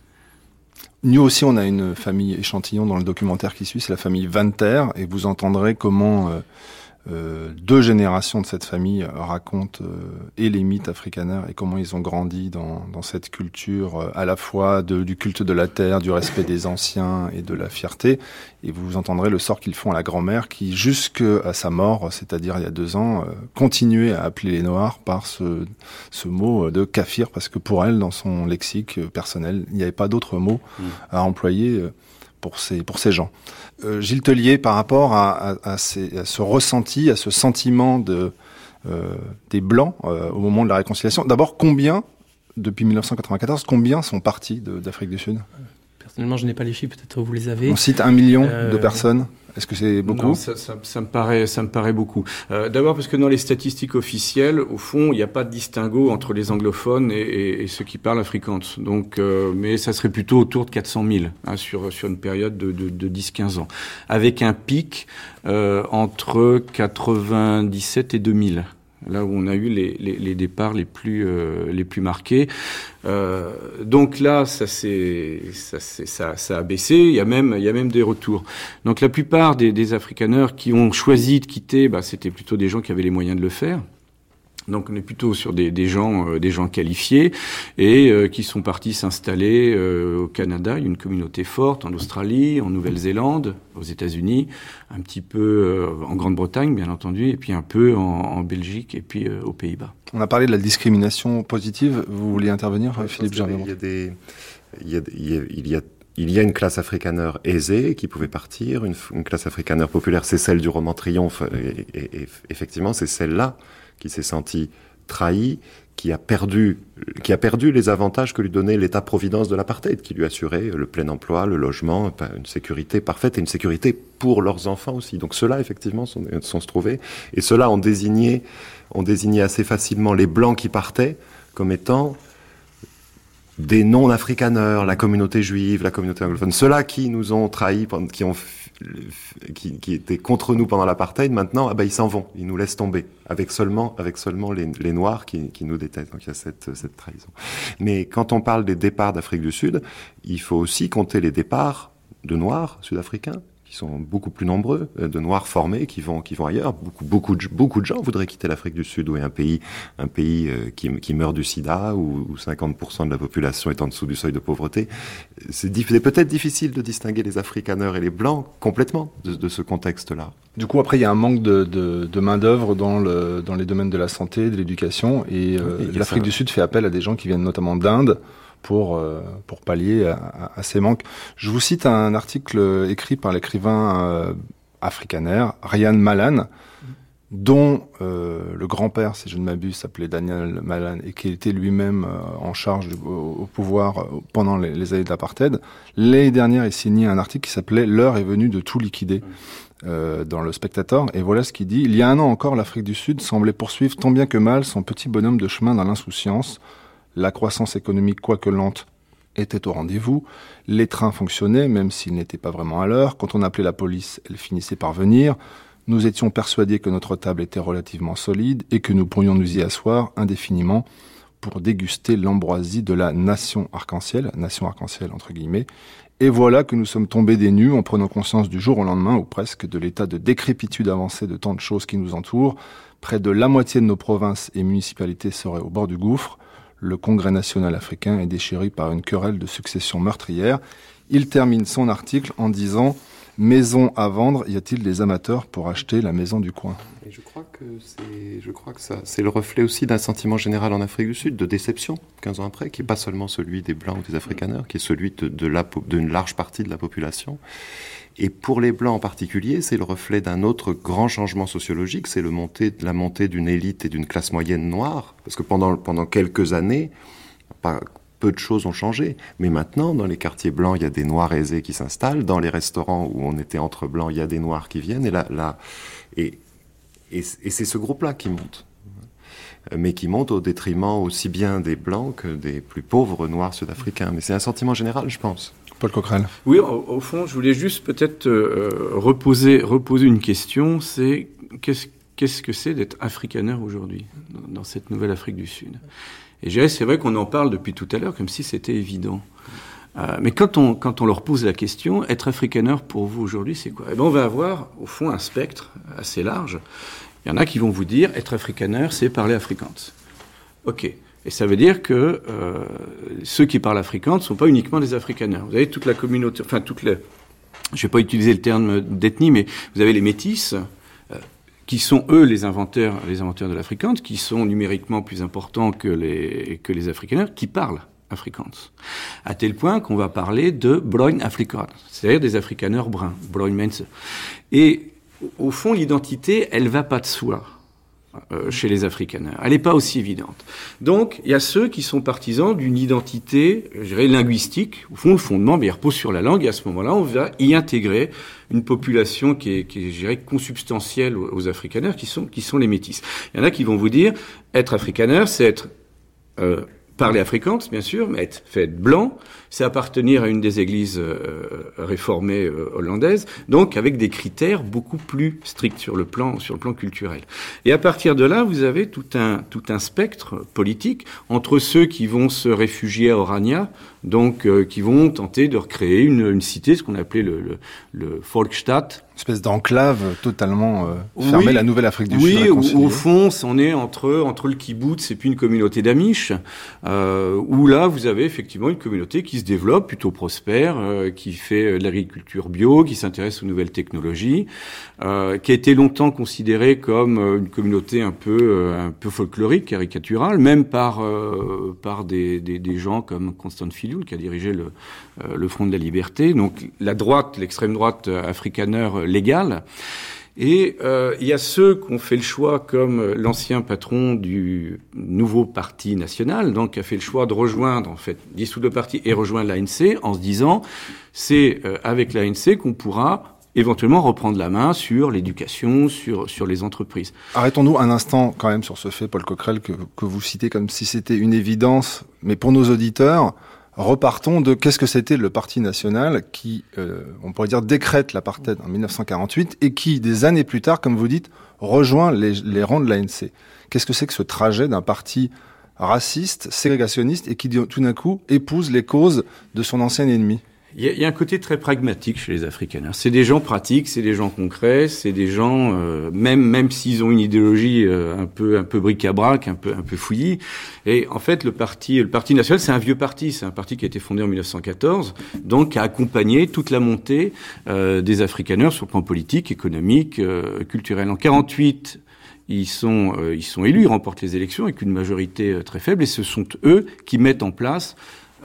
A: Nous aussi, on a une famille échantillon dans le documentaire qui suit, c'est la famille Vanter, et vous entendrez comment euh, euh, deux générations de cette famille racontent euh, et les mythes africaneurs et comment ils ont grandi dans, dans cette culture euh, à la fois de, du culte de la terre, du respect des anciens et de la fierté. Et vous entendrez le sort qu'ils font à la grand-mère qui, jusqu'à sa mort, c'est-à-dire il y a deux ans, euh, continuait à appeler les Noirs par ce, ce mot de kafir parce que pour elle, dans son lexique personnel, il n'y avait pas d'autre mot mmh. à employer pour ces, pour ces gens. Euh, Gilles Tellier, par rapport à, à, à, à, ce ressenti, à ce sentiment de, euh, des Blancs euh, au moment de la réconciliation, d'abord, combien, depuis 1994, combien sont partis d'Afrique du Sud?
D: Personnellement, je n'ai pas les chiffres, peut-être vous les avez.
A: On cite un million de euh, personnes est-ce que c'est beaucoup
C: Non, ça, ça, ça, me paraît, ça me paraît beaucoup. Euh, D'abord parce que dans les statistiques officielles, au fond, il n'y a pas de distinguo entre les anglophones et, et, et ceux qui parlent afrikaans. Donc, euh, mais ça serait plutôt autour de 400 000 hein, sur sur une période de, de, de 10-15 ans, avec un pic euh, entre 97 et 2000 là où on a eu les, les, départs les plus, euh, les plus marqués. Euh, donc là, ça, ça, ça, ça a baissé, il y, a même, il y a même des retours. Donc la plupart des, des africaneurs qui ont choisi de quitter, bah, c'était plutôt des gens qui avaient les moyens de le faire. Donc on est plutôt sur des, des gens, euh, des gens qualifiés et euh, qui sont partis s'installer euh, au Canada. Il y a une communauté forte en Australie, en Nouvelle-Zélande, aux États-Unis, un petit peu euh, en Grande-Bretagne bien entendu, et puis un peu en, en Belgique et puis euh, aux Pays-Bas.
A: On a parlé de la discrimination positive. Vous voulez intervenir, ouais, Philippe Gervais
E: Il y a des, il y a, il y a il y a une classe africaneur aisée qui pouvait partir, une, une classe africaneur populaire, c'est celle du roman Triomphe, et, et, et effectivement, c'est celle-là qui s'est senti trahi, qui a perdu, qui a perdu les avantages que lui donnait l'État-providence de l'apartheid, qui lui assurait le plein emploi, le logement, une sécurité parfaite et une sécurité pour leurs enfants aussi. Donc ceux-là, effectivement, sont, sont se trouvés. Et ceux-là ont désigné, ont désigné assez facilement les blancs qui partaient comme étant des non-africaneurs, la communauté juive, la communauté anglophone, ceux-là qui nous ont trahis, qui ont qui, qui, étaient contre nous pendant l'apartheid, maintenant, ah ben, ils s'en vont, ils nous laissent tomber, avec seulement, avec seulement les, les Noirs qui, qui, nous détestent. Donc il y a cette, cette trahison. Mais quand on parle des départs d'Afrique du Sud, il faut aussi compter les départs de Noirs sud-africains, qui sont beaucoup plus nombreux, euh, de Noirs formés qui vont, qui vont ailleurs. Beaucoup, beaucoup, de, beaucoup de gens voudraient quitter l'Afrique du Sud, où est un pays, un pays euh, qui, qui meurt du sida, où, 50% de la population est en dessous du seuil de pauvreté. C'est peut-être difficile de distinguer les Afrikaners et les Blancs complètement de, de ce contexte-là.
A: Du coup, après, il y a un manque de, de, de main-d'œuvre dans, le, dans les domaines de la santé, de l'éducation, et, euh, l'Afrique du Sud fait appel à des gens qui viennent notamment d'Inde pour, euh, pour pallier à, à, ces manques. Je vous cite un article écrit par l'écrivain euh, afrikaner Ryan Malan, dont euh, le grand-père, si je ne m'abuse, s'appelait Daniel Malan et qui était lui-même euh, en charge du, au, pouvoir euh, pendant les, les années d'apartheid. L'année dernière, il signait un article qui s'appelait L'heure est venue de tout liquider. dans le Spectator, et voilà ce qu'il dit. Il y a un an encore, l'Afrique du Sud semblait poursuivre tant bien que mal son petit bonhomme de chemin dans l'insouciance, la croissance économique, quoique lente, était au rendez-vous. Les trains fonctionnaient, même s'ils n'étaient pas vraiment à l'heure. Quand on appelait la police, elle finissait par venir. Nous étions persuadés que notre table était relativement solide et que nous pourrions nous y asseoir indéfiniment pour déguster l'ambroisie de la nation arc-en-ciel, nation arc-en-ciel entre guillemets. Et voilà que nous sommes tombés des nues en prenant conscience du jour au lendemain, ou presque, de l'état de décrépitude avancée de tant de choses qui nous entourent. Près de la moitié de nos provinces et municipalités seraient au bord du gouffre le Congrès national africain est déchiré par une querelle de succession meurtrière. Il termine son article en disant Maison à vendre, y a-t-il des amateurs pour acheter la maison du coin?
E: Je crois que c'est, le reflet aussi d'un sentiment général en Afrique du Sud de déception, 15 ans après, qui n'est pas seulement celui des blancs ou des africaners, qui est celui de, large partie de la population. Et pour les Blancs en particulier, c'est le reflet d'un autre grand changement sociologique, c'est la montée d'une élite et d'une classe moyenne noire. Parce que pendant, pendant quelques années, peu de choses ont changé. Mais maintenant, dans les quartiers blancs, il y a des Noirs aisés qui s'installent. Dans les restaurants où on était entre blancs, il y a des Noirs qui viennent. Et, là, et, et c'est ce groupe-là qui monte mais qui monte au détriment aussi bien des blancs que des plus pauvres noirs sud-africains. Mais c'est un sentiment général, je pense.
A: Paul.
C: Oui, au, fond, je voulais juste peut-être euh, reposer, reposer une question, c'est qu'est-ce que c'est d'être africaneur aujourd'hui, dans, cette nouvelle Afrique du Sud? Et je c'est vrai qu'on en parle depuis tout à l'heure comme si c'était évident. Euh, mais quand on, quand on leur pose la question, être africaneur pour vous aujourd'hui, c'est quoi? Eh ben, On va avoir, au fond, un spectre assez large. Il y en a qui vont vous dire, être africaneur, c'est parler afrikaans. OK. Et ça veut dire que euh, ceux qui parlent afrikaans ne sont pas uniquement des africaneurs. Vous avez toute la communauté, enfin toutes les, je vais pas utiliser le terme d'ethnie, mais vous avez les métis, euh, qui sont eux les inventeurs, les inventeurs de l'afrikaans, qui sont numériquement plus importants que les que les afrikaners, qui parlent afrikaans. À tel point qu'on va parler de bruin afrikaans, c'est-à-dire des afrikaners bruns, bruin mense. Et au fond, l'identité, elle va pas de soi. Euh, chez les Africains. Elle n'est pas aussi évidente. Donc, il y a ceux qui sont partisans d'une identité, je dirais, linguistique. Au fond, le fondement, mais il repose sur la langue. Et à ce moment-là, on va y intégrer une population qui est, qui est je dirais, consubstantielle aux, Afrikaners, qui sont, qui sont les métis. Il y en a qui vont vous dire, être Afrikaner, c'est être euh, parler afrikaans, bien sûr, mais être fait blanc, c'est appartenir à une des églises euh, réformées euh, hollandaises, donc avec des critères beaucoup plus stricts sur le plan sur le plan culturel. Et à partir de là, vous avez tout un tout un spectre politique entre ceux qui vont se réfugier à Orania, donc euh, qui vont tenter de recréer une, une cité, ce qu'on appelait le, le, le Volksstadt,
A: espèce d'enclave totalement euh, fermée, la Nouvelle-Afrique du
C: Sud. Oui, au, fond, on est entre, entre le kibbutz et puis une communauté d'Amish, euh, où là, vous avez effectivement une communauté qui se développe, plutôt prospère, euh, qui fait de l'agriculture bio, qui s'intéresse aux nouvelles technologies, qui a été longtemps considérée comme une communauté un peu, un peu folklorique, caricaturale, même par, par des, des, des, gens comme Constant Qui a dirigé le, le Front de la Liberté. Donc la droite, l'extrême droite afrikaneur légal. Et euh, il y a ceux qui ont fait le choix, comme l'ancien patron du nouveau parti national, donc qui a fait le choix de rejoindre, en fait, dissoudre le parti et rejoindre l'ANC, en se disant, c'est euh, avec l'ANC qu'on pourra éventuellement reprendre la main sur l'éducation, sur, sur les entreprises.
A: Arrêtons-nous un instant quand même sur ce fait, Paul Coquerel, que, que vous citez comme si c'était une évidence, mais pour nos auditeurs, repartons de qu'est-ce que c'était le Parti national qui, euh, on pourrait dire, décrète l'apartheid en 1948 et qui, des années plus tard, comme vous dites, rejoint les, les rangs de l'ANC. Qu'est-ce que c'est que ce trajet d'un parti raciste, ségrégationniste et qui, tout d'un coup, épouse les causes de son ancien ennemi?
C: Il y, a un côté très pragmatique chez les Afrikaners. C'est des gens pratiques, c'est des gens concrets, c'est des gens euh, même même s'ils ont une idéologie euh, un peu un peu bric-à-brac, un peu un peu fouillis. Et en fait, le parti le parti national, c'est un vieux parti, c'est un parti qui a été fondé en 1914, donc a accompagné toute la montée euh, des Afrikaners sur le plan politique, économique, culturel. En 48, ils sont, ils sont élus, ils remportent les élections avec une majorité très faible, et ce sont eux qui mettent en place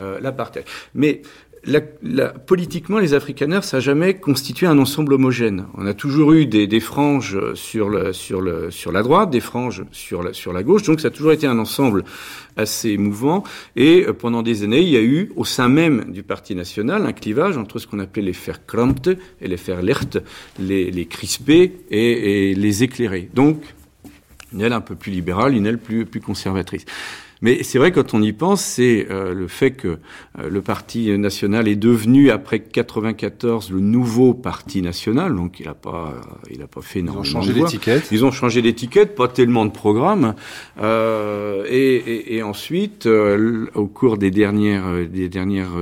C: euh, l'apartheid. Mais la, la, politiquement, les Afrikaners, ça n'a jamais constitué un ensemble homogène. On a toujours eu des, des franges sur, le, sur, le, sur la droite, des franges sur la, sur la gauche, donc ça a toujours été un ensemble assez mouvant. Et euh, pendant des années, il y a eu, au sein même du Parti national, un clivage entre ce qu'on appelait les Verkrampte et les Verlicht, les, les crispés et, et les éclairés. Donc, une aile un peu plus libérale, une aile plus, plus conservatrice. Mais c'est vrai, quand on y pense, c'est euh, le fait que euh, le Parti national est devenu, après 94, le nouveau Parti national. Donc, il n'a pas, il a pas fait
A: énormément Ils ont changé l'étiquette.
C: Ils ont changé l'étiquette, pas tellement de programmes. Euh, et, et, et, ensuite, euh, au cours des dernières, des dernières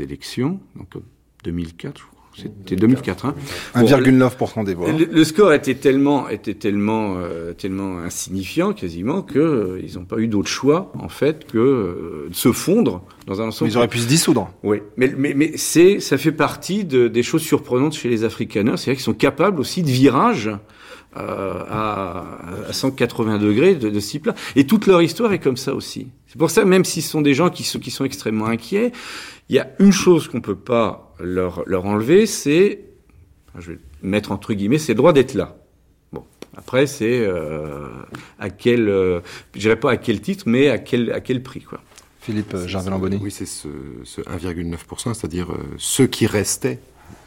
C: élections, donc 2004, je crois, c'était 2004. Hein.
A: 1,9% des voix.
C: Le, score était tellement, était tellement, euh, tellement insignifiant quasiment que euh, ils n'ont pas eu d'autre choix en fait que euh, de se fondre dans un ensemble.
A: Ils auraient pu se dissoudre.
C: Oui, mais mais, mais c'est ça fait partie de, des choses surprenantes chez les Afrikaners, c'est-à-dire qu'ils sont capables aussi de virages. à, à 180 degrés de, de ce type-là. Et toute leur histoire est comme ça aussi. C'est pour ça, même s'ils sont des gens qui sont, qui sont extrêmement inquiets, il y a une chose qu'on peut pas leur, leur enlever, c'est, je vais mettre entre guillemets, c'est le droit d'être là. Bon, après, c'est euh, à quel, euh, je dirais pas à quel titre, mais à quel, à quel prix, quoi.
A: Philippe euh, Jarvel-Lamboni.
E: Oui, c'est ce, ce 1,9%, c'est-à-dire euh, ceux qui restaient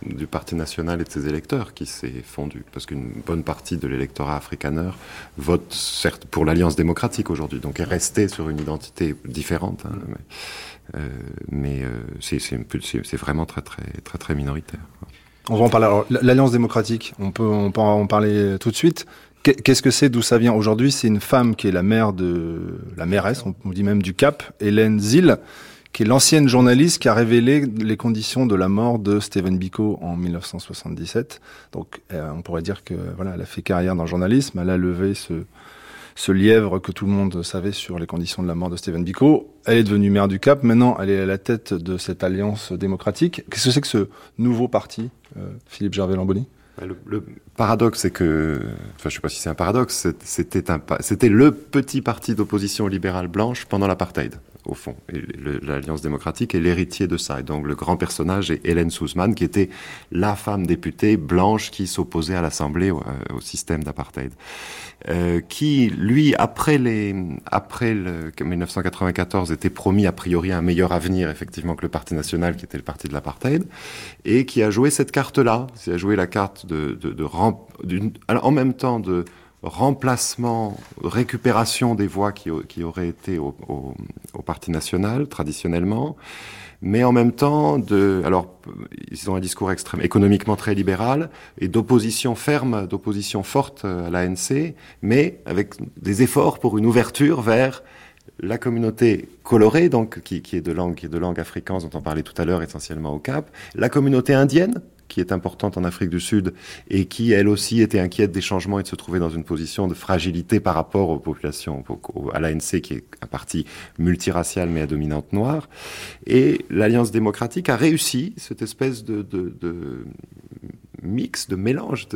E: du Parti national et de ses électeurs qui s'est fondu. Parce qu'une bonne partie de l'électorat afrikaner vote certes pour l'Alliance démocratique aujourd'hui, donc est resté sur une identité différente. Hein, mais euh, euh, c'est vraiment très, très, très, très minoritaire.
A: On va en parler. L'Alliance démocratique, on peut, on peut en parler tout de suite. Qu'est-ce que c'est, d'où ça vient Aujourd'hui, c'est une femme qui est la mère de la mairesse, on dit même du Cap, Hélène Zille, qui est l'ancienne journaliste qui a révélé les conditions de la mort de Stephen Biko en 1977. Donc, euh, on pourrait dire que voilà, elle a fait carrière dans le journalisme, elle a levé ce, ce lièvre que tout le monde savait sur les conditions de la mort de Stephen Biko. Elle est devenue maire du Cap. Maintenant, elle est à la tête de cette alliance démocratique. Qu'est-ce que c'est que ce nouveau parti, euh, Philippe Gervais-Lamboni?
E: Le, le, paradoxe, c'est que, enfin, je sais pas si c'est un paradoxe, c'était un, c'était le petit parti d'opposition libérale blanche pendant l'apartheid au fond. L'Alliance démocratique est l'héritier de ça. Et donc le grand personnage est Hélène Souzman, qui était la femme députée blanche qui s'opposait à l'Assemblée au, au, système d'apartheid. Euh, qui, lui, après les, après le 1994, était promis a priori un meilleur avenir effectivement que le Parti national, qui était le parti de l'apartheid, et qui a joué cette carte-là, qui a joué la carte de, en même temps de remplacement, récupération des voix qui, qui auraient été au, au, au, Parti national traditionnellement, mais en même temps de, alors ils ont un discours extrême, économiquement très libéral et d'opposition ferme, d'opposition forte à l'ANC, mais avec des efforts pour une ouverture vers la communauté colorée, donc qui, qui est de langue, qui est de langue africaine, dont on parlait tout à l'heure essentiellement au Cap, la communauté indienne, qui est importante en Afrique du Sud et qui, elle aussi, était inquiète des changements et de se trouver dans une position de fragilité par rapport aux populations, à l'ANC, qui est un parti multiracial mais à dominante noire. Et l'Alliance démocratique a réussi cette espèce de, mix, de mélange,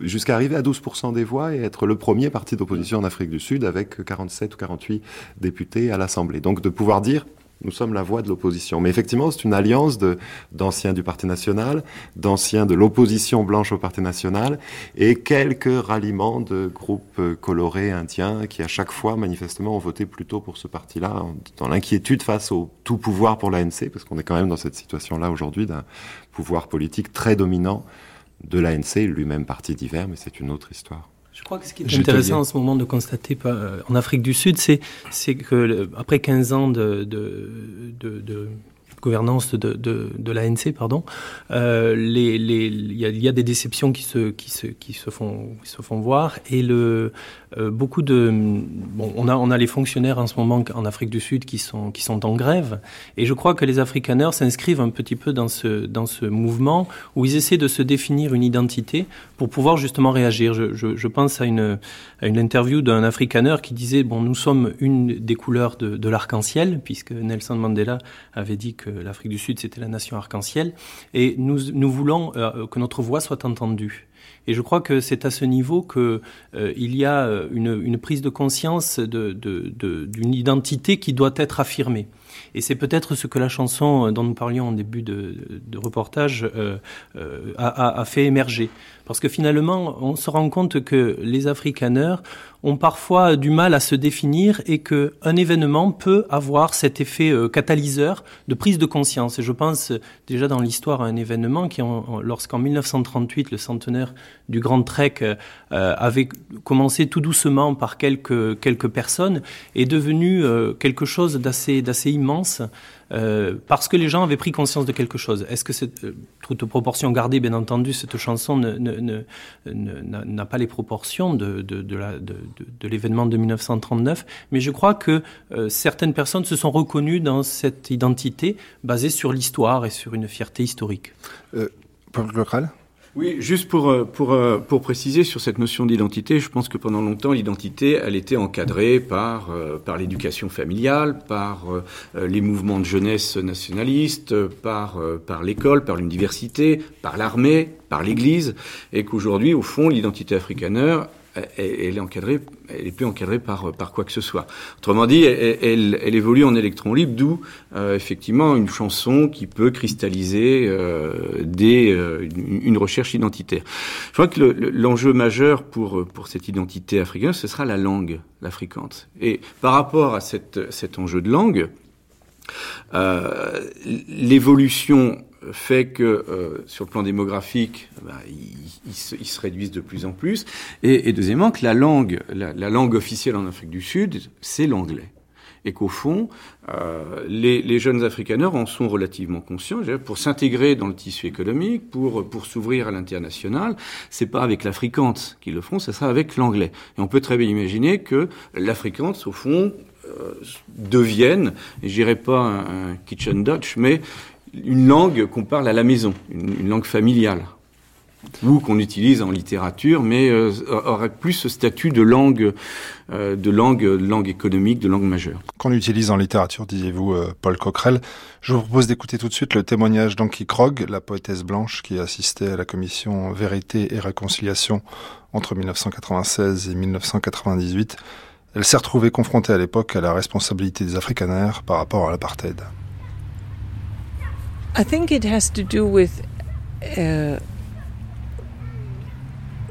E: jusqu'à arriver à 12% des voix et être le premier parti d'opposition en Afrique du Sud avec 47 ou 48 députés à l'Assemblée. Donc de pouvoir dire, nous sommes la voix de l'opposition. Mais effectivement, c'est une alliance d'anciens du Parti national, d'anciens de l'opposition blanche au Parti national, et quelques ralliements de groupes colorés indiens qui, à chaque fois, manifestement, ont voté plutôt pour ce parti-là, dans l'inquiétude face au tout pouvoir pour l'ANC, parce qu'on est quand même dans cette situation-là aujourd'hui d'un pouvoir politique très dominant de l'ANC, lui-même parti divers, mais c'est une autre histoire.
D: Je crois que ce qui est intéressant en ce moment de constater euh, en Afrique du Sud, c'est, que après 15 ans de, de, de, de gouvernance de, de, de l'ANC, pardon, euh, les, les, il, y y a des déceptions qui se, qui se, qui se, font, qui se font voir et le, euh, beaucoup de, bon, on a, on a les fonctionnaires en ce moment en Afrique du Sud qui sont, qui sont en grève et je crois que les Afrikaners s'inscrivent un petit peu dans ce, dans ce mouvement où ils essaient de se définir une identité pour pouvoir justement réagir. Je, je, je pense à une, à une interview d'un Afrikaner qui disait bon, nous sommes une des couleurs de, de l'arc-en-ciel puisque Nelson Mandela avait dit que l'Afrique du Sud, c'était la nation arc-en-ciel. Et nous, nous voulons euh, que notre voix soit entendue. Et je crois que c'est à ce niveau qu'il euh, y a euh, une, prise de conscience d'une de, de, identité qui doit être affirmée. Et c'est peut-être ce que la chanson dont nous parlions en début de, reportage euh, euh, a, fait émerger. Parce que finalement, on se rend compte que les Afrikaners ont parfois du mal à se définir et que un événement peut avoir cet effet euh, catalyseur de prise de conscience. Et je pense déjà dans l'histoire à un événement qui, lorsqu'en 1938, le centenaire du Grand Trek euh, avait commencé tout doucement par quelques, quelques personnes, est devenu euh, quelque chose d'assez, d'assez Euh, parce que les gens avaient pris conscience de quelque chose. Est-ce que c'est euh, toute proportion gardée, bien entendu, cette chanson n'a pas les proportions de, l'événement de 1939, mais je crois que euh, certaines personnes se sont reconnues dans cette identité basée sur l'histoire et sur une fierté historique.
A: Paul Local
C: oui, juste pour, euh, pour, euh, pour préciser sur cette notion d'identité, je pense que pendant longtemps, l'identité, elle était encadrée par, euh, par l'éducation familiale, par les mouvements de jeunesse nationalistes, par, par l'école, par l'université, par l'armée, par l'Église, et qu'aujourd'hui, au fond, l'identité africaneur, elle est encadrée, elle est plus encadrée par par quoi que ce soit. Autrement dit, elle, elle, évolue en électron libre, d'où euh, effectivement une chanson qui peut cristalliser euh, des euh, une, recherche identitaire. Je crois que l'enjeu le, majeur pour pour cette identité africaine, ce sera la langue, l'afrikante. Et par rapport à cette, cet enjeu de langue, euh, l'évolution fait que euh, sur le plan démographique, bah, ils, se, se, réduisent de plus en plus. Et, et deuxièmement, que la langue, la, la, langue officielle en Afrique du Sud, c'est l'anglais. Et qu'au fond, euh, les, les, jeunes africaneurs en sont relativement conscients. Pour s'intégrer dans le tissu économique, pour, pour s'ouvrir à l'international, c'est pas avec l'africante qu'ils le feront, ce sera avec l'anglais. Et on peut très bien imaginer que l'africante, au fond, euh, devienne, et j'irai pas un kitchen Dutch, mais une langue qu'on parle à la maison, une, langue familiale, ou qu'on utilise en littérature, mais euh, aurait plus ce statut de langue, euh, de langue, langue économique, de langue majeure.
A: Qu'on utilise en littérature, disiez-vous, euh, Paul Coquerel. Je vous propose d'écouter tout de suite le témoignage d'Anki Krog, la poétesse blanche qui a assisté à la commission Vérité et Réconciliation entre 1996 et 1998. Elle s'est retrouvée confrontée à l'époque à la responsabilité des Afrikaners par rapport à l'apartheid.
F: I think it has to do with uh,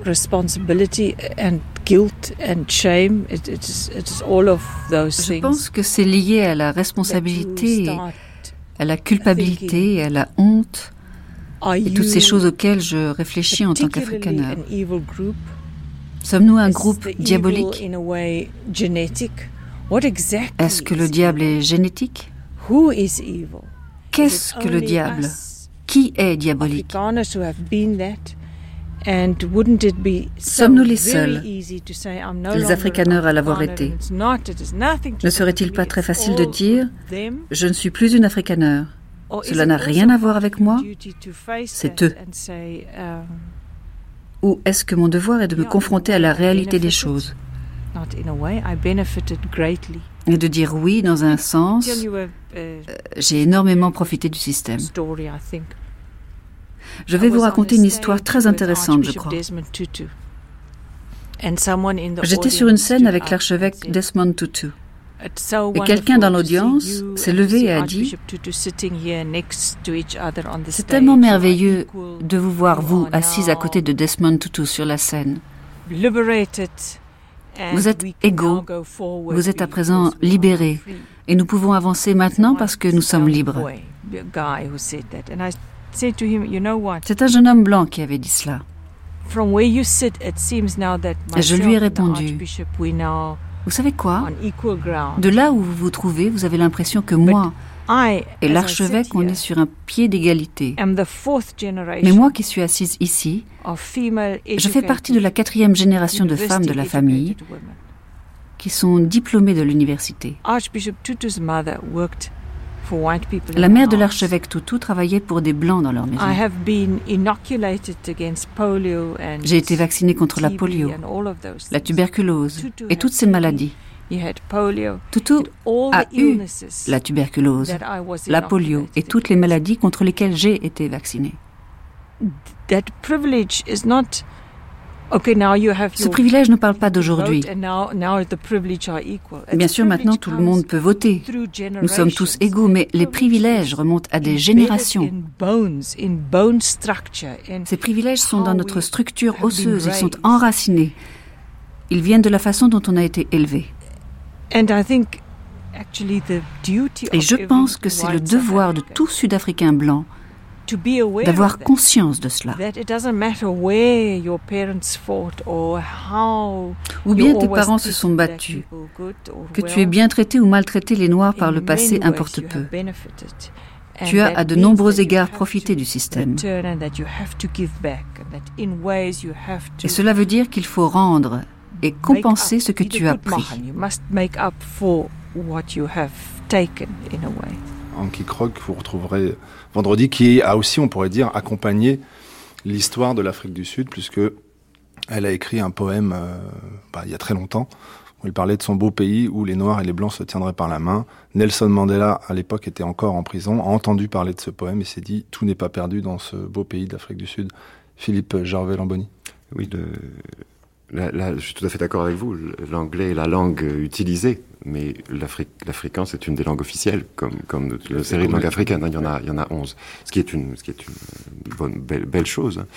F: responsibility and guilt and shame. It, it's, it's all of those
G: Je pense que c'est lié à la responsabilité, à la culpabilité, à la honte et toutes ces choses auxquelles je réfléchis en tant qu'Africaner. Sommes-nous un groupe diabolique? Est-ce que le diable est génétique? Qu'est-ce que le diable? Qui est diabolique? Sommes-nous les seuls, les Afrikaners à l'avoir été. Ne serait-il pas très facile de dire ⁇ Je ne suis plus une Afrikaner? Cela n'a rien à voir avec moi? C'est eux ⁇ Ou est-ce que mon devoir est de me confronter à la réalité des choses? Et de dire oui dans un sens, euh, j'ai énormément profité du système. Je vais vous raconter une histoire très intéressante, je crois. J'étais sur une scène avec l'archevêque Desmond Tutu. Et quelqu'un dans l'audience s'est levé et a dit C'est tellement merveilleux de vous voir, vous, assis à côté de Desmond Tutu sur la scène. Vous êtes égaux, vous êtes à présent libérés, et nous pouvons avancer maintenant parce que nous sommes libres. C'est un jeune homme blanc qui avait dit cela. Et je lui ai répondu, vous savez quoi? De là où vous vous trouvez, vous avez l'impression que moi, Et l'archevêque, on est sur un pied d'égalité. Mais moi qui suis assise ici, je fais partie de la quatrième génération de femmes de la famille qui sont diplômées de l'université. La mère de l'archevêque Tutu travaillait pour des blancs dans leur maison. J'ai été vaccinée contre la polio, la tuberculose et toutes ces maladies. Tutu a eu la tuberculose, la polio et toutes les maladies contre lesquelles j'ai été vaccinée. Ce privilège ne parle pas d'aujourd'hui. Bien sûr, maintenant, tout le monde peut voter. Nous sommes tous égaux, mais les privilèges remontent à des générations. Ces privilèges sont dans notre structure osseuse, ils sont enracinés. Ils viennent de la façon dont on a été élevé. Et je pense que c'est le devoir de tout Sud-Africain blanc d'avoir conscience de cela. Ou bien tes parents se sont battus, que tu aies bien traité ou maltraité les Noirs par le passé importe peu. Tu as à de nombreux égards profité du système. Et cela veut dire qu'il faut rendre et compenser ce que tu as pris.
A: Anki Krog, vous retrouverez vendredi, qui a aussi, on pourrait dire, accompagné l'histoire de l'Afrique du Sud, puisque elle a écrit un poème euh, bah, il y a très longtemps, où elle parlait de son beau pays où les Noirs et les Blancs se tiendraient par la main. Nelson Mandela, à l'époque, était encore en prison, a entendu parler de ce poème et s'est dit tout n'est pas perdu dans ce beau pays d'Afrique du Sud. Philippe Jarvet-Lamboni.
E: Oui, de, Là, je suis tout à fait d'accord avec vous. L'anglais est la langue utilisée, mais l'africain c'est une des langues officielles, comme comme la série de langues africaines. Hein, il y en a, il y en a onze, ce qui est une, ce qui est une bonne, belle, belle chose. Hein.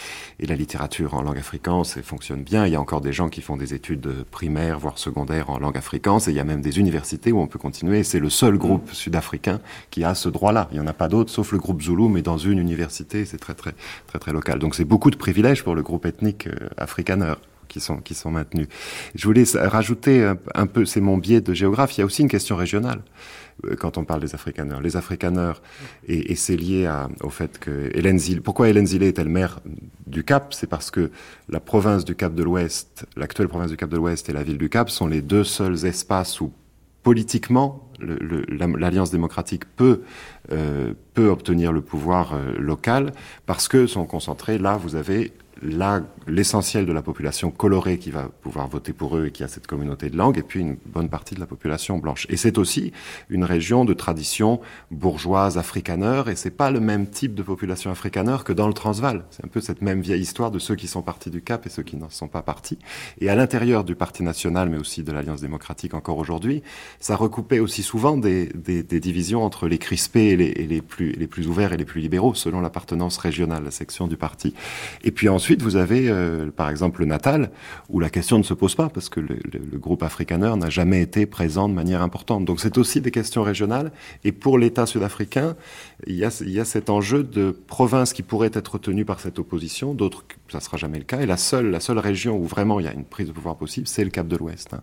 E: Et la littérature en langue africaine, ça fonctionne bien. Il y a encore des gens qui font des études primaires, voire secondaires en langue africaine. Et il y a même des universités où on peut continuer. C'est le seul groupe sud-africain qui a ce droit-là. Il y en a pas d'autres, sauf le groupe Zulu, mais dans une université, c'est très très très très local. Donc c'est beaucoup de privilèges pour le groupe ethnique euh, afrikaner qui sont, qui sont maintenus. Je voulais rajouter un, peu, c'est mon biais de géographe, il y a aussi une question régionale euh, quand on parle des Afrikaners. Les Afrikaners, et, c'est lié au fait que Hélène Zille, pourquoi Hélène Zille est-elle maire du Cap? C'est parce que la province du Cap de l'Ouest, l'actuelle province du Cap de l'Ouest et la ville du Cap sont les deux seuls espaces où politiquement l'Alliance démocratique peut, euh, peut obtenir le pouvoir euh, local parce que sont concentrés là, vous avez l'essentiel de la population colorée qui va pouvoir voter pour eux et qui a cette communauté de langue, et puis une bonne partie de la population blanche. Et c'est aussi une région de tradition bourgeoise africaneur, et c'est pas le même type de population africaneur que dans le Transvaal. C'est un peu cette même vieille histoire de ceux qui sont partis du Cap et ceux qui n'en sont pas partis. Et à l'intérieur du Parti national, mais aussi de l'Alliance démocratique encore aujourd'hui, ça recoupait aussi souvent des, des, des, divisions entre les crispés et les, et les, plus, les plus ouverts et les plus libéraux, selon l'appartenance régionale, la section du parti. Et puis ensuite, vous avez, euh, par exemple, le Natal, où la question ne se pose pas, parce que le, groupe afrikaner n'a jamais été présent de manière importante. Donc c'est aussi des questions régionales. Et pour l'État sud-africain, il y, a, il y a cet enjeu de province qui pourrait être tenue par cette opposition, d'autres, ça sera jamais le cas. Et la seule, la seule région où vraiment il y a une prise de pouvoir possible, c'est le Cap de l'Ouest. Hein.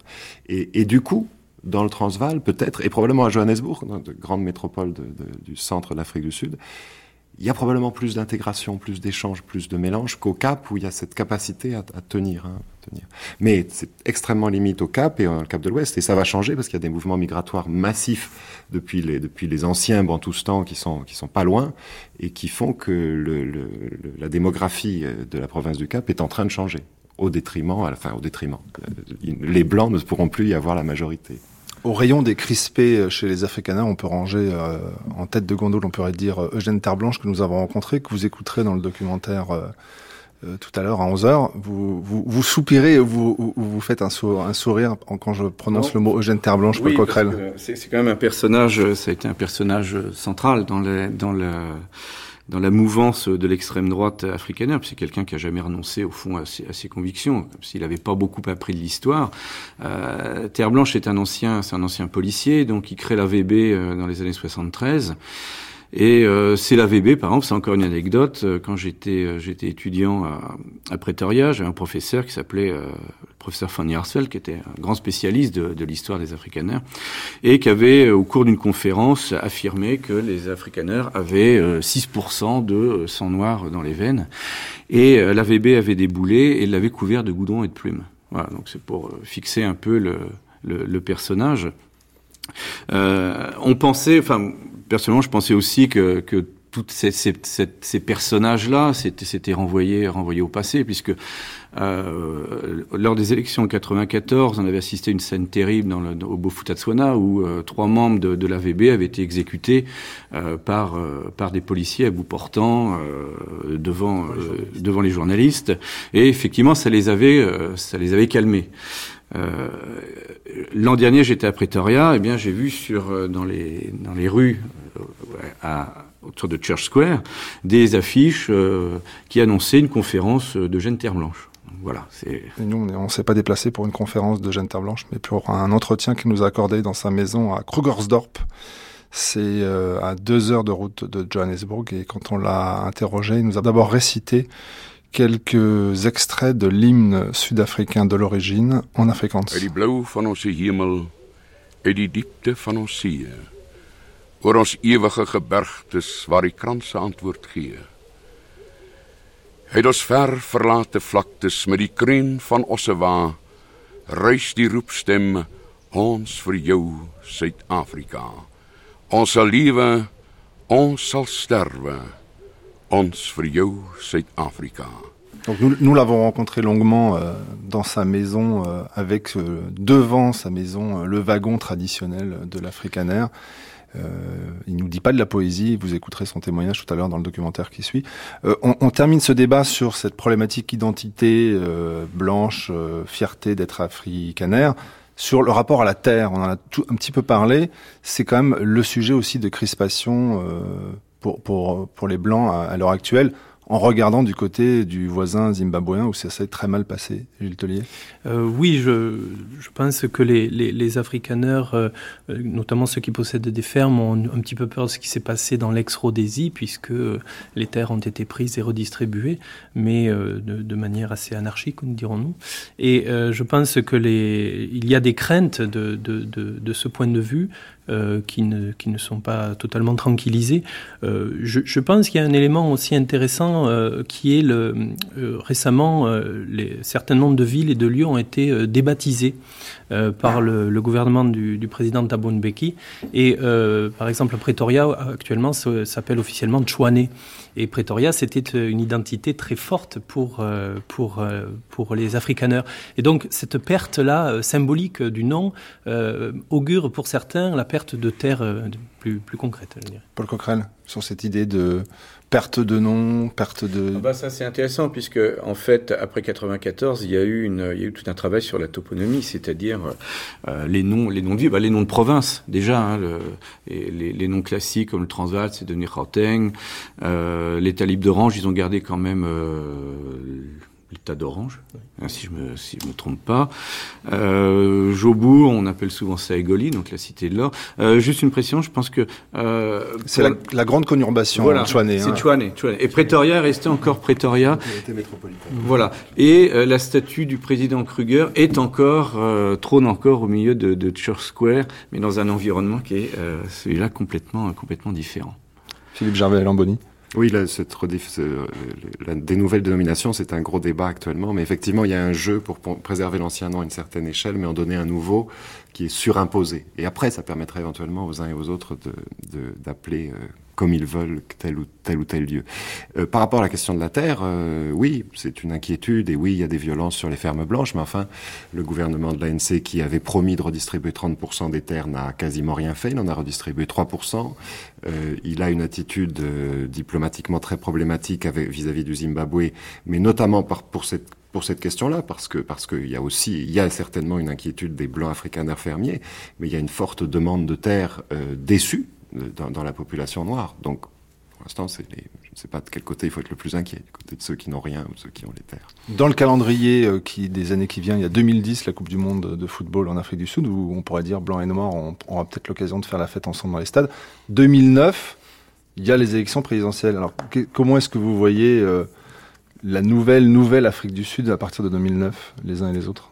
E: Et, et du coup, dans le Transvaal, peut-être, et probablement à Johannesburg, dans de grandes métropoles de, du centre de l'Afrique du Sud, il y a probablement plus d'intégration, plus d'échanges, plus de mélange qu'au Cap où il y a cette capacité à, tenir, hein. Mais c'est extrêmement limite au Cap et au Cap de l'Ouest et ça va changer parce qu'il y a des mouvements migratoires massifs depuis les depuis les anciens Bantoustans qui qui sont pas loin et qui font que la démographie de la province du Cap est en train de changer au détriment, enfin au détriment. Les blancs ne pourront plus y avoir la majorité.
A: Au rayon des crispés euh, chez les Afrikaners, on peut ranger euh, en tête de gondole, on pourrait dire euh, Eugène Terblanche que nous avons rencontré, que vous écouterez dans le documentaire tout à l'heure à 11h. Vous, vous, vous soupirez, vous, vous faites un, un sourire quand je prononce le mot Eugène Terblanche,
C: oui, Coquerel. C'est quand même un personnage, ça a été un personnage central dans, les, dans le dans la mouvance de l'extrême droite africaine, c'est quelqu'un qui a jamais renoncé au fond à ses, convictions, s'il n'avait pas beaucoup appris de l'histoire. Euh, Terre Blanche est un ancien, c'est un ancien policier, donc il crée la VB euh, dans les années 73. Et euh, c'est la VB, par exemple, c'est encore une anecdote. Euh, quand j'étais euh, j'étais étudiant à, à Pretoria, j'avais un professeur qui s'appelait le professeur Fanny Arsel, qui était un grand spécialiste de, l'histoire des Afrikaners, et qui avait, au cours d'une conférence, affirmé que les Afrikaners avaient 6% de sang noir dans les veines. Et la VB avait déboulé et l'avait couvert de goudron et de plumes. Voilà, donc c'est pour fixer un peu le, le, personnage. Euh, on pensait, enfin, personnellement, je pensais aussi que, que toutes ces, ces, ces personnages-là s'étaient renvoyés, renvoyés au passé, puisque euh, lors des élections en 94, on avait assisté à une scène terrible dans le, au Bophuthatswana où euh, trois membres de, de l'AVB avaient été exécutés euh, par, euh, par des policiers à bout portant euh, devant, devant les journalistes. Et effectivement, ça les avait, ça les avait calmés. Euh, L'an dernier, j'étais à Pretoria, et eh bien j'ai vu sur euh, dans les dans les rues euh, autour de Church Square des affiches qui annonçaient une conférence de jeunes terre blanche. Voilà.
A: Nous, on ne s'est pas déplacé pour une conférence de jeunes terre blanche, mais pour un entretien qu'il nous a accordé dans sa maison à Krugersdorp. C'est à deux heures de route de Johannesburg et quand on l'a interrogé, il nous a d'abord récité quelques extraits de l'hymne sud-africain de l'origine en Afrikaans.
H: Uit die blauw van ons hemel, uit die diepte van ons see, oor ons ewige gebergtes waar die kranse antwoord gee. Uit ons ver verlate vlaktes met die kreun van ossewa, ruis die roepstem ons vir jou Suid-Afrika. Ons sal lewe, ons sal sterwe. Voor jou, Zuid-Afrika.
A: Donc nous, nous l'avons rencontré longuement euh, dans sa maison, euh, avec euh, devant sa maison le wagon traditionnel de l'Afrikaner. il nous dit pas de la poésie, vous écouterez son témoignage tout à l'heure dans le documentaire qui suit. On, on, termine ce débat sur cette problématique identité blanche, fierté d'être afrikaner. Sur le rapport à la terre, on en a tout, un petit peu parlé. C'est quand même le sujet aussi de crispation pour, pour, pour les Blancs à, l'heure actuelle en regardant du côté du voisin zimbabwéen où ça s'est très mal passé, Gilles Tellier
D: euh, Oui, je, je, pense que les, les, les Afrikaners, euh, notamment ceux qui possèdent des fermes, ont un petit peu peur de ce qui s'est passé dans l'ex-Rhodésie, puisque les terres ont été prises et redistribuées, mais euh, de, manière assez anarchique, dirons-nous. Et euh, je pense que les, il y a des craintes de, de, de ce point de vue euh, qui, ne, qui ne sont pas totalement tranquillisés. Euh, je, je pense qu'il y a un élément aussi intéressant euh, qui est le, euh, récemment euh, les, certains nombres de villes et de lieux ont été euh, débaptisés euh, par le, le gouvernement du, du président Thabo Mbeki. Et euh, par exemple Pretoria actuellement s'appelle officiellement Chouane et Pretoria c'était une identité très forte pour euh, pour euh, pour les afrikaners. Et donc cette perte là euh, symbolique du nom euh, augure pour certains la perte de terre euh, plus plus concrète
A: Paul Coquerel sur cette idée de perte de nom, perte de...
C: Ah bah ça c'est intéressant puisque en fait après 94 il y a eu une il y a eu tout un travail sur la toponymie, c'est-à-dire euh, les noms les noms de villes, bah, les noms de province déjà hein, le, les, les noms classiques comme le Transvaal c'est devenu Gauteng, euh, les talibs d'Orange ils ont gardé quand même euh, l'état d'Orange, oui. si je me si je me trompe pas. Euh, Jobu, on appelle souvent ça Egoli, donc la cité de l'or. Euh, juste une précision, je pense que
A: euh, c'est la, la, grande conurbation
C: voilà. C'est hein. Et Pretoria est resté encore Pretoria. Voilà. Et euh, la statue du président Kruger est encore trône encore au milieu de, de Church Square, mais dans un environnement qui est celui-là complètement complètement différent.
A: Philippe Gervais Lamboni.
E: Oui, rediff, la, des nouvelles dénominations, c'est un gros débat actuellement, mais effectivement, il y a un jeu pour préserver l'ancien nom à une certaine échelle, mais en donner un nouveau qui est surimposé. Et après, ça permettrait éventuellement aux uns et aux autres d'appeler euh, comme ils veulent tel ou tel ou tel lieu. Euh, par rapport à la question de la terre, euh, oui, c'est une inquiétude et oui, il y a des violences sur les fermes blanches, mais enfin, le gouvernement de l'ANC qui avait promis de redistribuer 30% des terres n'a quasiment rien fait, il en a redistribué 3%. Euh, il a une attitude euh, diplomatiquement très problématique vis-à-vis -vis du Zimbabwe, mais notamment par, pour cette pour cette question-là, parce que parce qu'il y a aussi il y a certainement une inquiétude des blancs africains fermiers, mais il y a une forte demande de terre euh, déçue dans, la population noire. Donc, pour l'instant, c'est je ne sais pas de quel côté il faut être le plus inquiet, du côté de ceux qui n'ont rien ou de ceux qui ont les terres.
A: Dans le calendrier euh, des années qui viennent, il y a 2010, la Coupe du Monde de football en Afrique du Sud, où on pourrait dire blanc et noir, on, on aura peut-être l'occasion de faire la fête ensemble dans les stades. 2009, il y a les élections présidentielles. Alors, comment est-ce que vous voyez euh, la nouvelle, nouvelle Afrique du Sud à partir de 2009, les uns et les autres?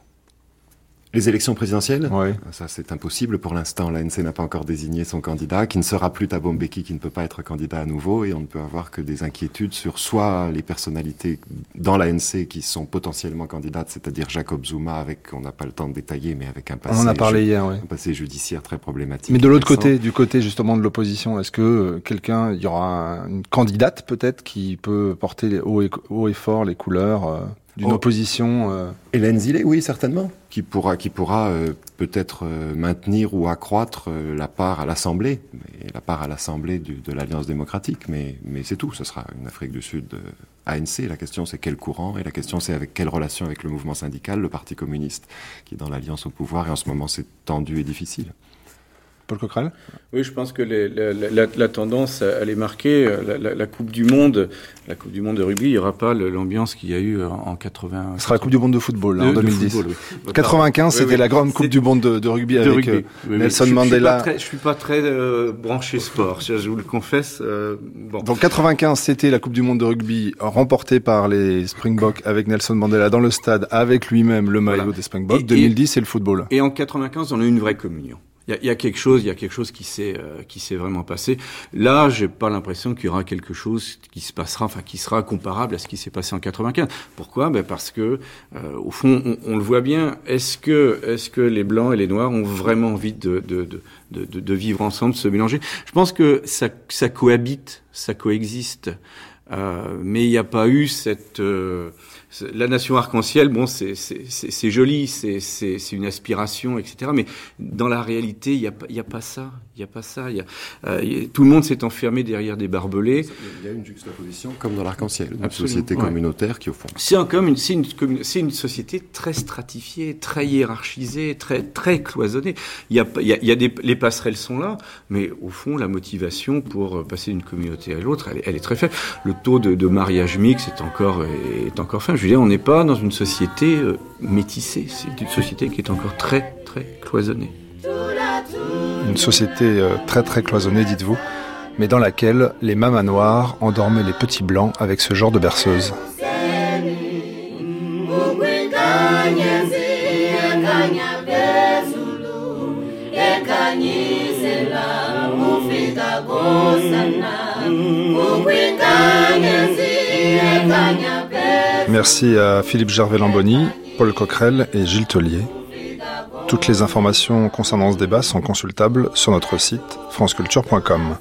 E: Les élections présidentielles
A: Oui.
E: Ça, c'est impossible pour l'instant. L'ANC n'a pas encore désigné son candidat, qui ne sera plus Thabo Mbeki, qui ne peut pas être candidat à nouveau, et on ne peut avoir que des inquiétudes sur soit les personnalités dans l'ANC qui sont potentiellement candidates, c'est-à-dire Jacob Zuma, avec, on n'a pas le temps de détailler, mais avec un passé,
A: on en a parlé hier, oui.
E: un passé judiciaire très problématique.
A: Mais de l'autre côté, du côté justement de l'opposition, est-ce que euh, quelqu'un, il y aura une candidate peut-être qui peut porter haut et, haut et fort les couleurs euh, d'une oh. opposition
E: euh... Hélène Zillet, oui, certainement, qui pourra, qui pourra euh, peut-être euh, maintenir ou accroître euh, la part à l'Assemblée, la part à l'Assemblée de l'Alliance démocratique, mais, mais c'est tout. Ce sera une Afrique du Sud ANC. La question, c'est quel courant, et la question, c'est avec quelle relation avec le mouvement syndical, le Parti communiste, qui est dans l'Alliance au pouvoir, et en ce moment, c'est tendu et difficile.
A: Paul Coquerel
C: Oui, je pense que les, la, la, tendance, elle est marquée. La, Coupe du Monde, la Coupe du Monde de rugby, il n'y aura pas l'ambiance qu'il y a eu en 80.
A: Ce sera la Coupe du Monde de football en 2010. 95, c'était la grande Coupe du Monde de, rugby avec euh, Nelson Mandela.
C: Je, ne suis pas très euh, branché sport, je, vous le confesse. Euh,
A: bon. Donc 95, c'était la Coupe du Monde de rugby remportée par les Springboks avec Nelson Mandela dans le stade avec lui-même le maillot des Springboks. 2010, c'est le football.
C: Et en 95, on a eu une vraie communion. Il y, y a, quelque chose, il y a quelque chose qui s'est euh, qui s'est vraiment passé. Là, j'ai pas l'impression qu'il y aura quelque chose qui se passera, enfin qui sera comparable à ce qui s'est passé en 95. Pourquoi? Ben parce que euh, au fond, on, on, le voit bien. Est-ce que est-ce que les blancs et les noirs ont vraiment envie de de, de, de, de vivre ensemble, de se mélanger? Je pense que ça, ça cohabite, ça coexiste, euh, mais il n'y a pas eu cette euh, la nation arc-en-ciel, bon, c'est joli, c'est une aspiration, etc. Mais dans la réalité, il n'y a, a pas ça. Il n'y a pas ça. Y a, euh, tout le monde s'est enfermé derrière des barbelés.
E: Il y a une juxtaposition comme dans l'arc-en-ciel, une société communautaire qui, au fond.
C: C'est une, une, une, société très stratifiée, très hiérarchisée, très, très cloisonnée. Il y a, y a, des, les passerelles sont là, mais au fond, la motivation pour passer d'une communauté à l'autre, elle, elle, est très faible. Le taux de, de mariage mixte est encore, est encore faible. Je veux dire, on n'est pas dans une société euh, métissée. C'est une société qui est encore très, très cloisonnée
A: une société euh, très très cloisonnée, dites-vous, mais dans laquelle les mamas noires endormaient les petits blancs avec ce genre de berceuse. Merci à Philippe Gervais-Lamboni, Paul Coquerel et Gilles Tellier. Toutes les informations concernant ce débat sont consultables sur notre site franceculture.com.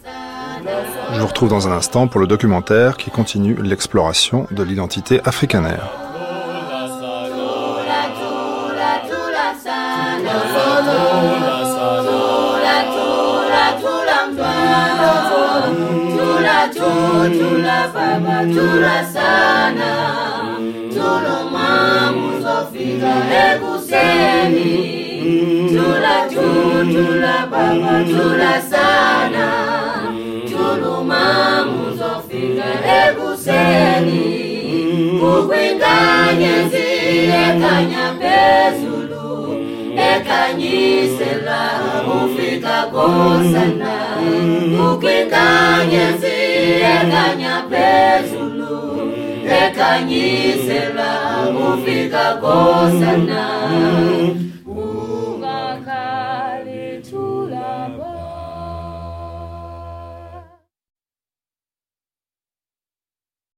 A: Je vous retrouve dans un instant pour le documentaire qui continue l'exploration de l'identité africanaire.
I: Tula tu, tula baba, tula sana. Tuluma muzofika ekuseni Kukwinganye zile kanya bezulu Ekanyisela ufika kosana Kukwinganye zile kanya bezulu Ekanyisela ufika kosana